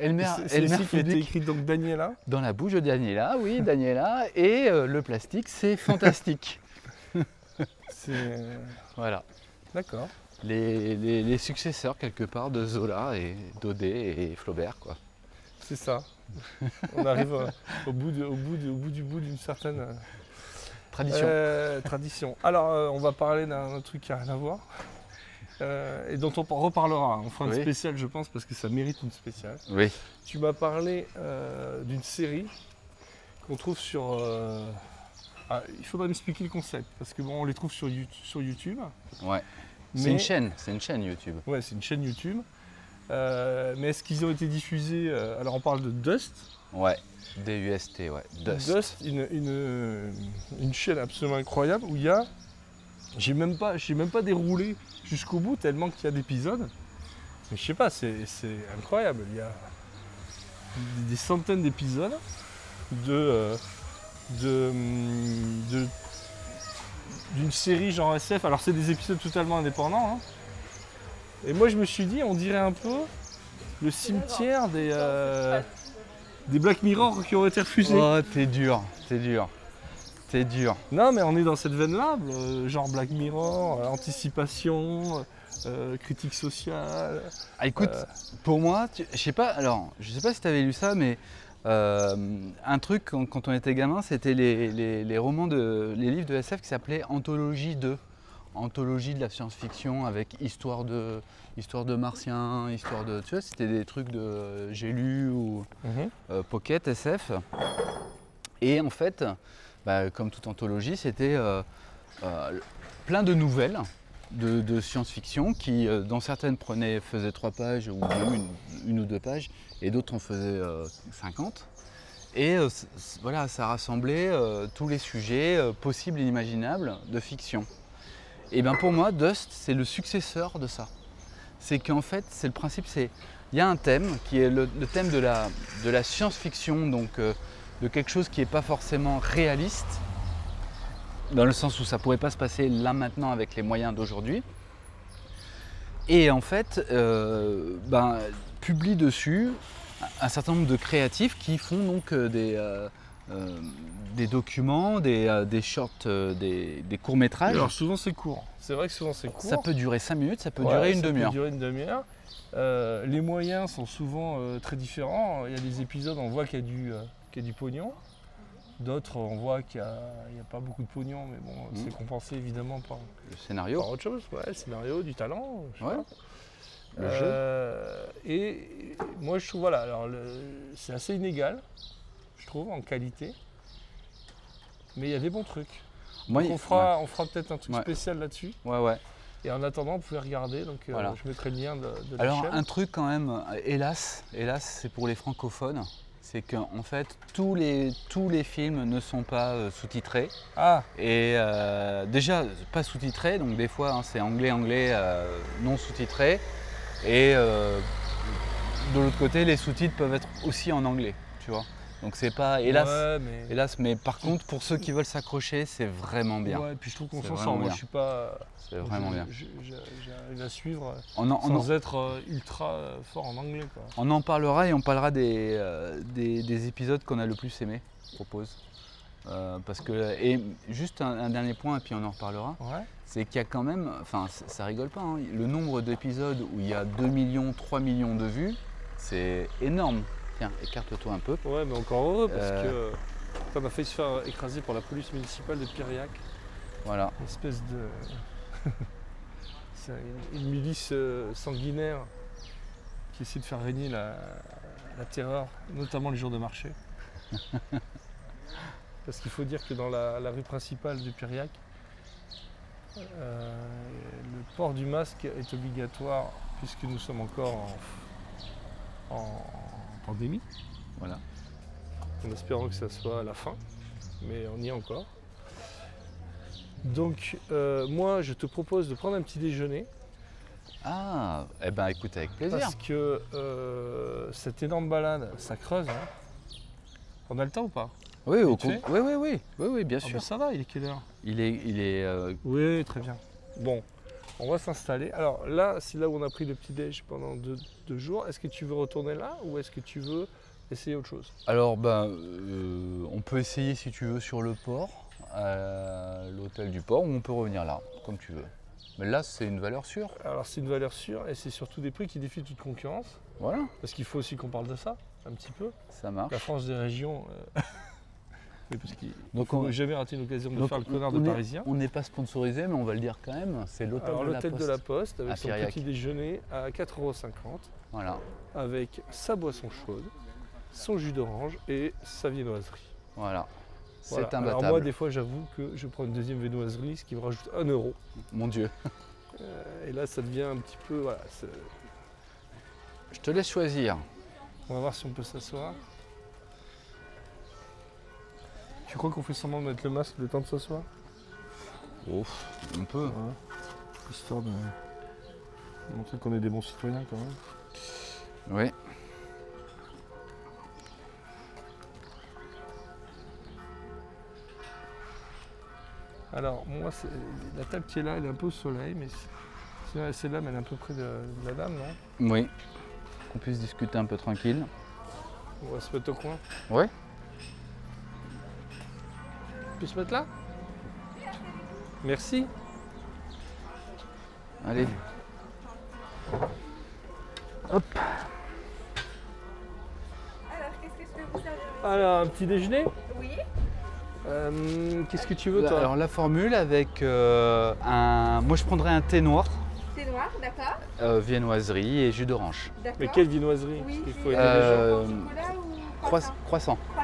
Elmer, Elmer qu'il a été écrit donc Daniela. dans la bouche de Daniela, oui, Daniela. Et euh, le plastique, c'est fantastique. [LAUGHS] Voilà. d'accord. Les, les- les successeurs quelque part de Zola et Daudet et Flaubert quoi. C'est ça. [LAUGHS] On arrive au, bout de- au, bout de- au bout du bout d'une certaine euh, Tradition. euh, tradition. Alors, euh, on va parler d'un truc qui n'a rien à voir. euh, et dont on reparlera. On fera une Oui. spéciale, je pense, parce que ça mérite une spéciale. Oui. Tu m'as parlé euh, d'une série qu'on trouve sur. euh, ah, il faudrait m'expliquer le concept, parce que bon, on les trouve sur, You- sur YouTube. Ouais. C'est une chaîne, c'est une chaîne YouTube. Ouais, c'est une chaîne YouTube. Euh, mais est-ce qu'ils ont été diffusés euh, Alors, on parle de Dust. Ouais. D-U-S-T, ouais. Dust. une, une- une chaîne absolument incroyable où il y a. J'ai même pas, j'ai même pas déroulé jusqu'au bout tellement qu'il y a d'épisodes. Mais je sais pas, c'est c'est incroyable. Il y a des, centaines d'épisodes de, euh, de, hum, de- d'une série genre SF. Alors c'est des épisodes totalement indépendants. hein. Et moi je me suis dit, on dirait un peu le cimetière des, euh, des Black Mirror qui ont été refusés. Oh, t'es dur, t'es dur. T'es dur. Non, mais on est dans cette veine-là, euh, genre Black Mirror, euh, anticipation, critique sociale. Ah, écoute, pour moi, je sais pas, alors, je sais pas si tu avais lu ça, mais un truc quand, quand on était gamin, c'était les, les- les romans de. les livres de SF qui s'appelaient Anthologie 2. Anthologie de la science-fiction avec histoire de, histoire de martiens, histoire de. Tu vois, c'était des trucs de J'ai lu ou euh, Pocket SF. Et en fait, bah, comme toute anthologie, c'était euh, euh, plein de nouvelles de, de science-fiction qui, dans certaines, prenaient, faisaient trois pages ou même une, une ou deux pages, et d'autres en faisaient euh, 50. Et voilà, ça rassemblait tous les sujets possibles et inimaginables de fiction. Et bien pour moi, Dust, c'est le successeur de ça. C'est qu'en fait, c'est le principe, c'est il y a un thème qui est le, thème de la, science-fiction, donc euh, de quelque chose qui n'est pas forcément réaliste, dans le sens où ça ne pourrait pas se passer là maintenant avec les moyens d'aujourd'hui. Et en fait, euh, ben, publie dessus un certain nombre de créatifs qui font donc euh, des, des documents, des, euh, des shorts, euh, des, des courts-métrages. Alors souvent c'est court. C'est vrai que souvent c'est court. Ça peut durer 5 minutes, ça peut Ouais, durer une ça peut demi-heure. durer une demi-heure. Euh, les moyens sont souvent euh, très différents. Il y a des épisodes, on voit qu'il y, a du, euh, qu'il y a du pognon. D'autres, on voit qu'il n'y a, il y a pas beaucoup de pognon, mais bon, Mhm. c'est compensé évidemment par, Le scénario, par autre chose. Ouais, le scénario, du talent. je sais Ouais. pas. le jeu. Euh, et moi, je trouve, voilà, alors le- c'est assez inégal, je trouve, en qualité. Mais il y a des bons trucs. Moi, Donc il- on fera, on fera peut-être un truc Ouais. spécial là-dessus. ouais, ouais. Et en attendant, vous pouvez regarder. Donc, euh, je mettrai le lien de, Alors un truc quand même, euh, hélas, hélas, c'est pour les francophones, c'est qu'en fait tous les, tous les films ne sont pas euh, sous-titrés. Ah, Et euh, déjà pas sous-titrés, donc des fois hein, c'est anglais-anglais non sous-titré. Et de l'autre côté, les sous-titres peuvent être aussi en anglais, tu vois. Donc c'est pas, hélas, Ouais, mais... hélas, mais par contre pour ceux qui veulent s'accrocher, c'est vraiment bien. Ouais, puis je trouve qu'on s'en sort. Moi, je suis pas. C'est vraiment bien. J'arrive à suivre On en, on en- sans être euh, ultra euh, fort en anglais. Quoi. On en parlera et on parlera des, euh, des, des épisodes qu'on a le plus aimés, je propose. Euh, parce que, et juste un, un dernier point, et puis on en reparlera, Ouais. c'est qu'il y a quand même, enfin ça rigole pas, hein, le nombre d'épisodes où il y a 2 millions, 3 millions de vues, c'est énorme. Tiens, écarte-toi un peu. Ouais, mais encore heureux parce Euh. que on a failli se faire écraser par la police municipale de Piriac. Voilà. Une espèce de. [LAUGHS] C'est une, milice euh, sanguinaire qui essaie de faire régner la, la terreur, notamment les jours de marché. [LAUGHS] Parce qu'il faut dire que dans la, la rue principale de Piriac, euh, le port du masque est obligatoire puisque nous sommes encore en, en pandémie, Voilà. en espérant que ça soit à la fin, mais on y est encore. Donc euh, moi je te propose de prendre un petit déjeuner Ah, eh ben écoute, avec plaisir. parce que euh, cette énorme balade ça creuse. hein. On a le temps ou pas? Oui, au oui, oui, oui, oui, oui, bien Ah sûr. bah, Ça va, il est quelle heure? Il est, il est euh, Oui, très bien. Bon, on va s'installer. Alors là, c'est là où on a pris le petit déj pendant deux, deux jours. Est-ce que tu veux retourner là ou est-ce que tu veux essayer autre chose? Alors, ben, euh, on peut essayer si tu veux sur le port, à l'hôtel du port, ou on peut revenir là, comme tu veux. Mais là, c'est une valeur sûre. Alors c'est une valeur sûre et c'est surtout des prix qui défient toute concurrence. Voilà, Parce qu'il faut aussi qu'on parle de ça, un petit peu. ça marche. La France des régions. euh, oui, parce qu'il Donc, faut on, jamais rater une occasion de faire le on- connard on de est- Parisien. On n'est pas sponsorisé, mais on va le dire quand même. C'est l'hôtel Alors de, la Poste. de la Poste à avec son Piriac. petit déjeuner à 4,50€. Voilà, avec sa boisson chaude, son jus d'orange et sa viennoiserie. voilà. C'est Voilà. Alors imbattable. moi, des fois, j'avoue que je prends une deuxième viennoiserie, ce qui me rajoute un euro. Mon Dieu. Euh, et là, ça devient un petit peu... Voilà, Je te laisse choisir. on va voir si on peut s'asseoir. Tu crois qu'on fait semblant de mettre le masque le temps de s'asseoir? Ouf, on peut. Histoire de montrer qu'on est des bons citoyens quand même. Oui. Alors, moi, la table qui est là, elle est un peu au soleil, mais c'est- celle-là, mais elle est un peu près de, de la dame, non? Oui. Qu'on puisse discuter un peu tranquille. On va se mettre au coin. Ouais. Peut se mettre là Merci. Allez. Alors, qu'est-ce que je peux vous servir Alors, un petit déjeuner Oui. Euh, Qu'est-ce que tu veux, toi? Alors la formule avec euh, un. Moi je prendrais un thé noir, C'est noir, d'accord euh, viennoiserie et jus d'orange. D'accord. Mais quelle viennoiserie? Oui, Parce qu'il c'est faut aider les gens. au chocolat ou Croissant. croissant croissant? Croissant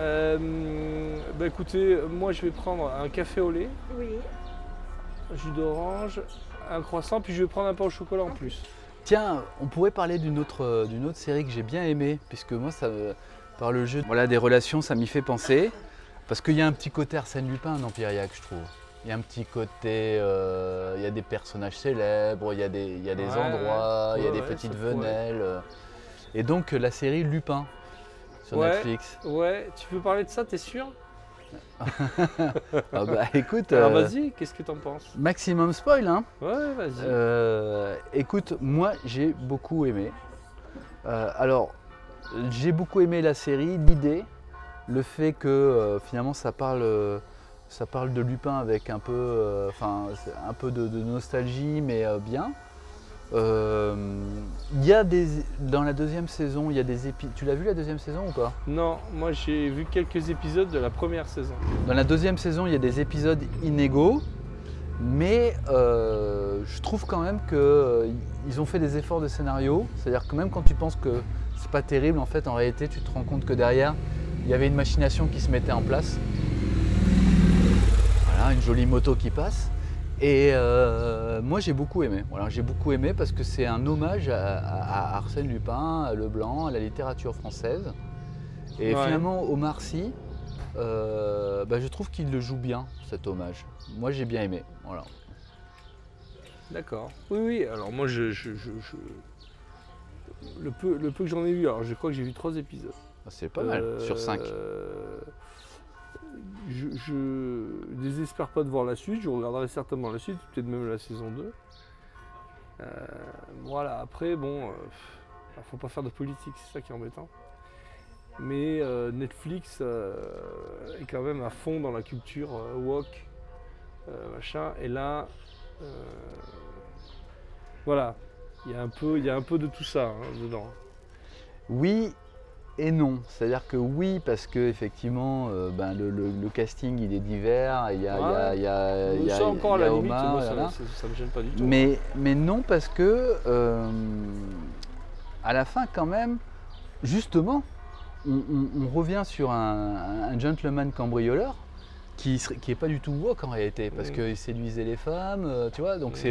Euh, bah écoutez, moi je vais prendre un café au lait, Oui. un jus d'orange, un croissant, puis je vais prendre un pain au chocolat en plus. Tiens, on pourrait parler d'une autre, euh, d'une autre série que j'ai bien aimée, puisque moi, ça, me- par le jeu voilà, des relations, ça m'y fait penser. Parce qu'il y a un petit côté Arsène Lupin dans Piriac, je trouve. Il y a un petit côté, euh, il y a des personnages célèbres, il y a des, il y a des Ouais, endroits, il y a ouais, des ouais, petites venelles. euh. Et donc la série Lupin sur Ouais. Netflix. Ouais, tu peux parler de ça, t'es sûr? [LAUGHS] Ah bah écoute, Alors euh, vas-y, qu'est-ce que t'en penses? Maximum spoil hein. Ouais, vas-y. Euh, écoute, moi j'ai beaucoup aimé. Euh, alors, j'ai beaucoup aimé la série, l'idée, le fait que finalement ça parle, ça parle de Lupin avec un peu, enfin, un peu de, de nostalgie, mais bien. Euh, y a des, dans la deuxième saison, il y a des épisodes. Tu l'as vu la deuxième saison ou pas? Non, moi j'ai vu quelques épisodes de la première saison. Dans la deuxième saison, il y a des épisodes inégaux, mais euh, je trouve quand même qu'ils ont fait des efforts de scénario. C'est-à-dire que même quand tu penses que c'est pas terrible, en fait, en réalité, tu te rends compte que derrière, il y avait une machination qui se mettait en place. Voilà, une jolie moto qui passe. Et euh, moi, j'ai beaucoup aimé. Voilà, j'ai beaucoup aimé parce que c'est un hommage à, à- à Arsène Lupin, à Leblanc, à la littérature française. Et Ouais. finalement, Omar Sy, euh, bah, je trouve qu'il le joue bien, cet hommage. Moi, j'ai bien aimé. Voilà. D'accord. Oui, oui, alors moi je. je- je- je- Le, peu, le peu que j'en ai vu, alors je crois que j'ai vu trois épisodes. C'est pas mal, Euh, sur 5. Je, désespère pas de voir la suite, je regarderai certainement la suite, peut-être même la saison 2. Euh, voilà, après, bon, euh, faut pas faire de politique, c'est ça qui est embêtant. Mais euh, Netflix euh, est quand même à fond dans la culture woke, machin, et là, voilà, il y, a un peu- il y a un peu de tout ça hein, dedans. Oui et non. C'est-à-dire que oui, parce que effectivement, euh, ben, le, le- le casting il est divers. Il y a, il y a- il y a- il y a- ça encore à il y a la limite, Omar, moi, ça, voilà. ça- ça me gêne pas du tout. Mais, mais non, parce que euh, à la fin, quand même, justement, on, on- on revient sur un, un gentleman cambrioleur qui serait- qui est pas du tout woke en réalité, parce Mm. qu'il séduisait les femmes, euh, tu vois. Donc Mm. c'est,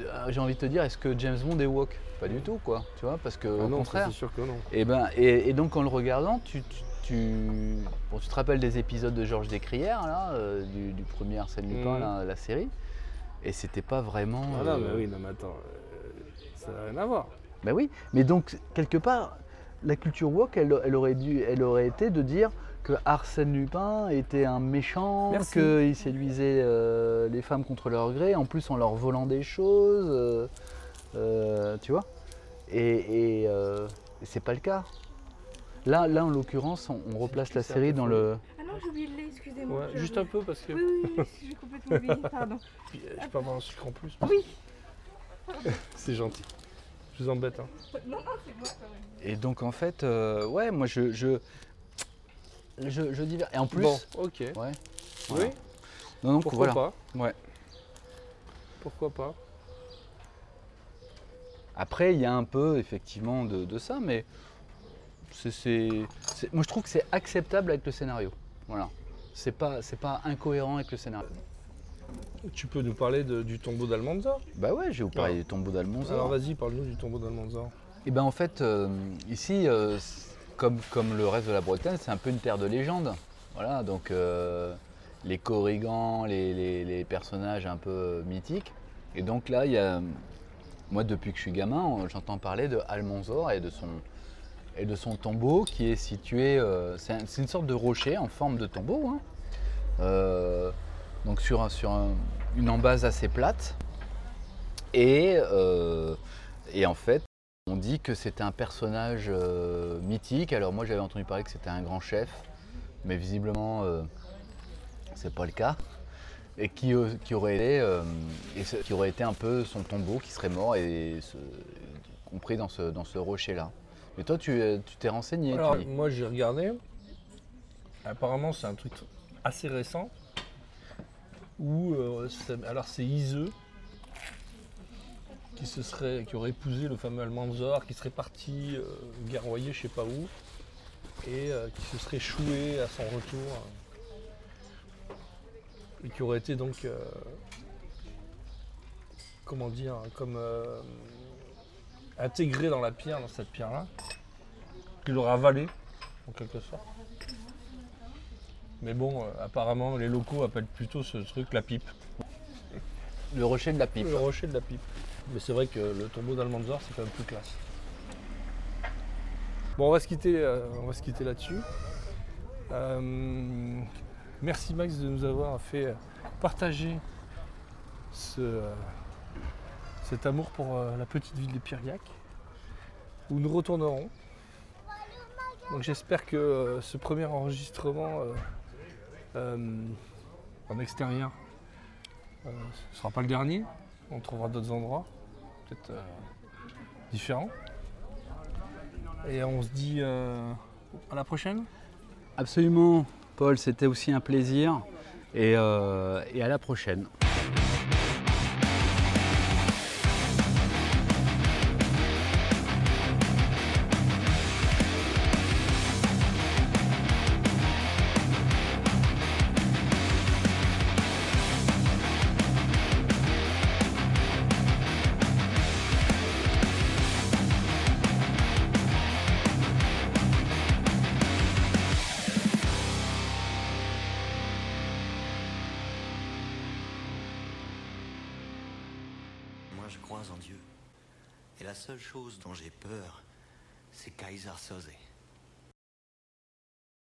euh, j'ai envie de te dire, est-ce que James Bond est woke? Pas du tout, quoi. Tu vois, parce que Ah au non, contraire. c'est sûr que non. Et, ben, et, et donc en le regardant, tu, tu, tu- bon, tu te rappelles des épisodes de Georges Descrières, là, euh, du, du premier Arsène Lupin, Mhm. là, la série. Et c'était pas vraiment. Ah non, euh, mais oui, non, mais attends, euh, ça n'a rien à voir. ben oui, mais donc quelque part, la culture woke, elle, elle aurait dû, elle aurait été de dire que Arsène Lupin était un méchant, qu'il séduisait euh, les femmes contre leur gré, en plus en leur volant des choses, euh, euh, tu vois. Et, euh, c'est pas le cas. Là, là en l'occurrence, on, on replace la série dans le. Ah non, j'ai oublié lait, excusez-moi. Ouais, juste un peu parce que Oui, oui, oui, j'ai complètement oublié, [LAUGHS] pardon. Puis, je peux avoir un sucre en plus. Oui. [LAUGHS] C'est gentil. Je vous embête. Hein. Non, non, c'est moi quand même. Et donc en fait, euh, ouais, moi je, je, je, je divers. Et en plus, Bon, ok. ouais. Oui. Non, donc pourquoi voilà. pas Ouais. Pourquoi pas Après, il y a un peu effectivement de, de ça, mais c'est, moi je trouve que c'est acceptable avec le scénario. Voilà. C'est pas, c'est pas incohérent avec le scénario. Tu peux nous parler de- du tombeau d'Almanzor Bah ouais, je vais vous parler Alors. du tombeau d'Almonzor. Alors vas-y, parle-nous du tombeau d'Almanzor. Et ben en fait, euh, ici, euh, comme, comme le reste de la Bretagne, c'est un peu une terre de légende. Voilà, donc euh, les corrigans, les, personnages un peu mythiques. Et donc là, il y a, moi depuis que je suis gamin, j'entends parler de Almanzor et de son, et de son tombeau qui est situé, euh, c'est un- c'est une sorte de rocher en forme de tombeau, hein. Euh, donc sur, sur un- une embase assez plate. Et, et en fait, on dit que c'était un personnage euh, mythique. Alors moi j'avais entendu parler que c'était un grand chef, mais visiblement euh, c'est pas le cas. Et qui, euh, qui aurait été, et ce- qui aurait été un peu son tombeau qui serait mort et compris dans ce, dans ce rocher-là. Mais toi tu tu t'es renseigné. tu Alors dis. moi j'ai regardé. Apparemment c'est un truc assez récent. Où alors c'est Iseux qui se serait qui aurait épousé le fameux Almanzor, qui serait parti euh, guerroyer je sais pas où et euh, qui se serait échoué à son retour et qui aurait été donc euh, comment dire comme intégré dans la pierre dans cette pierre là qu'il aurait avalé en quelque sorte. Mais bon, euh, apparemment, les locaux appellent plutôt ce truc la pipe. Le rocher de la pipe. Le rocher de la pipe. Mais c'est vrai que le tombeau d'Almanzor, c'est quand même plus classe. Bon, on va se quitter, euh, on va se quitter là-dessus. Euh, merci Max de nous avoir fait partager euh, cet amour pour la petite ville de Piriac, où nous retournerons. Donc j'espère que ce premier enregistrement en extérieur ce ne sera pas le dernier. On trouvera d'autres endroits, euh, différents. Et on se dit euh, à la prochaine. Absolument, Paul, c'était aussi un plaisir. Et, euh, et à la prochaine.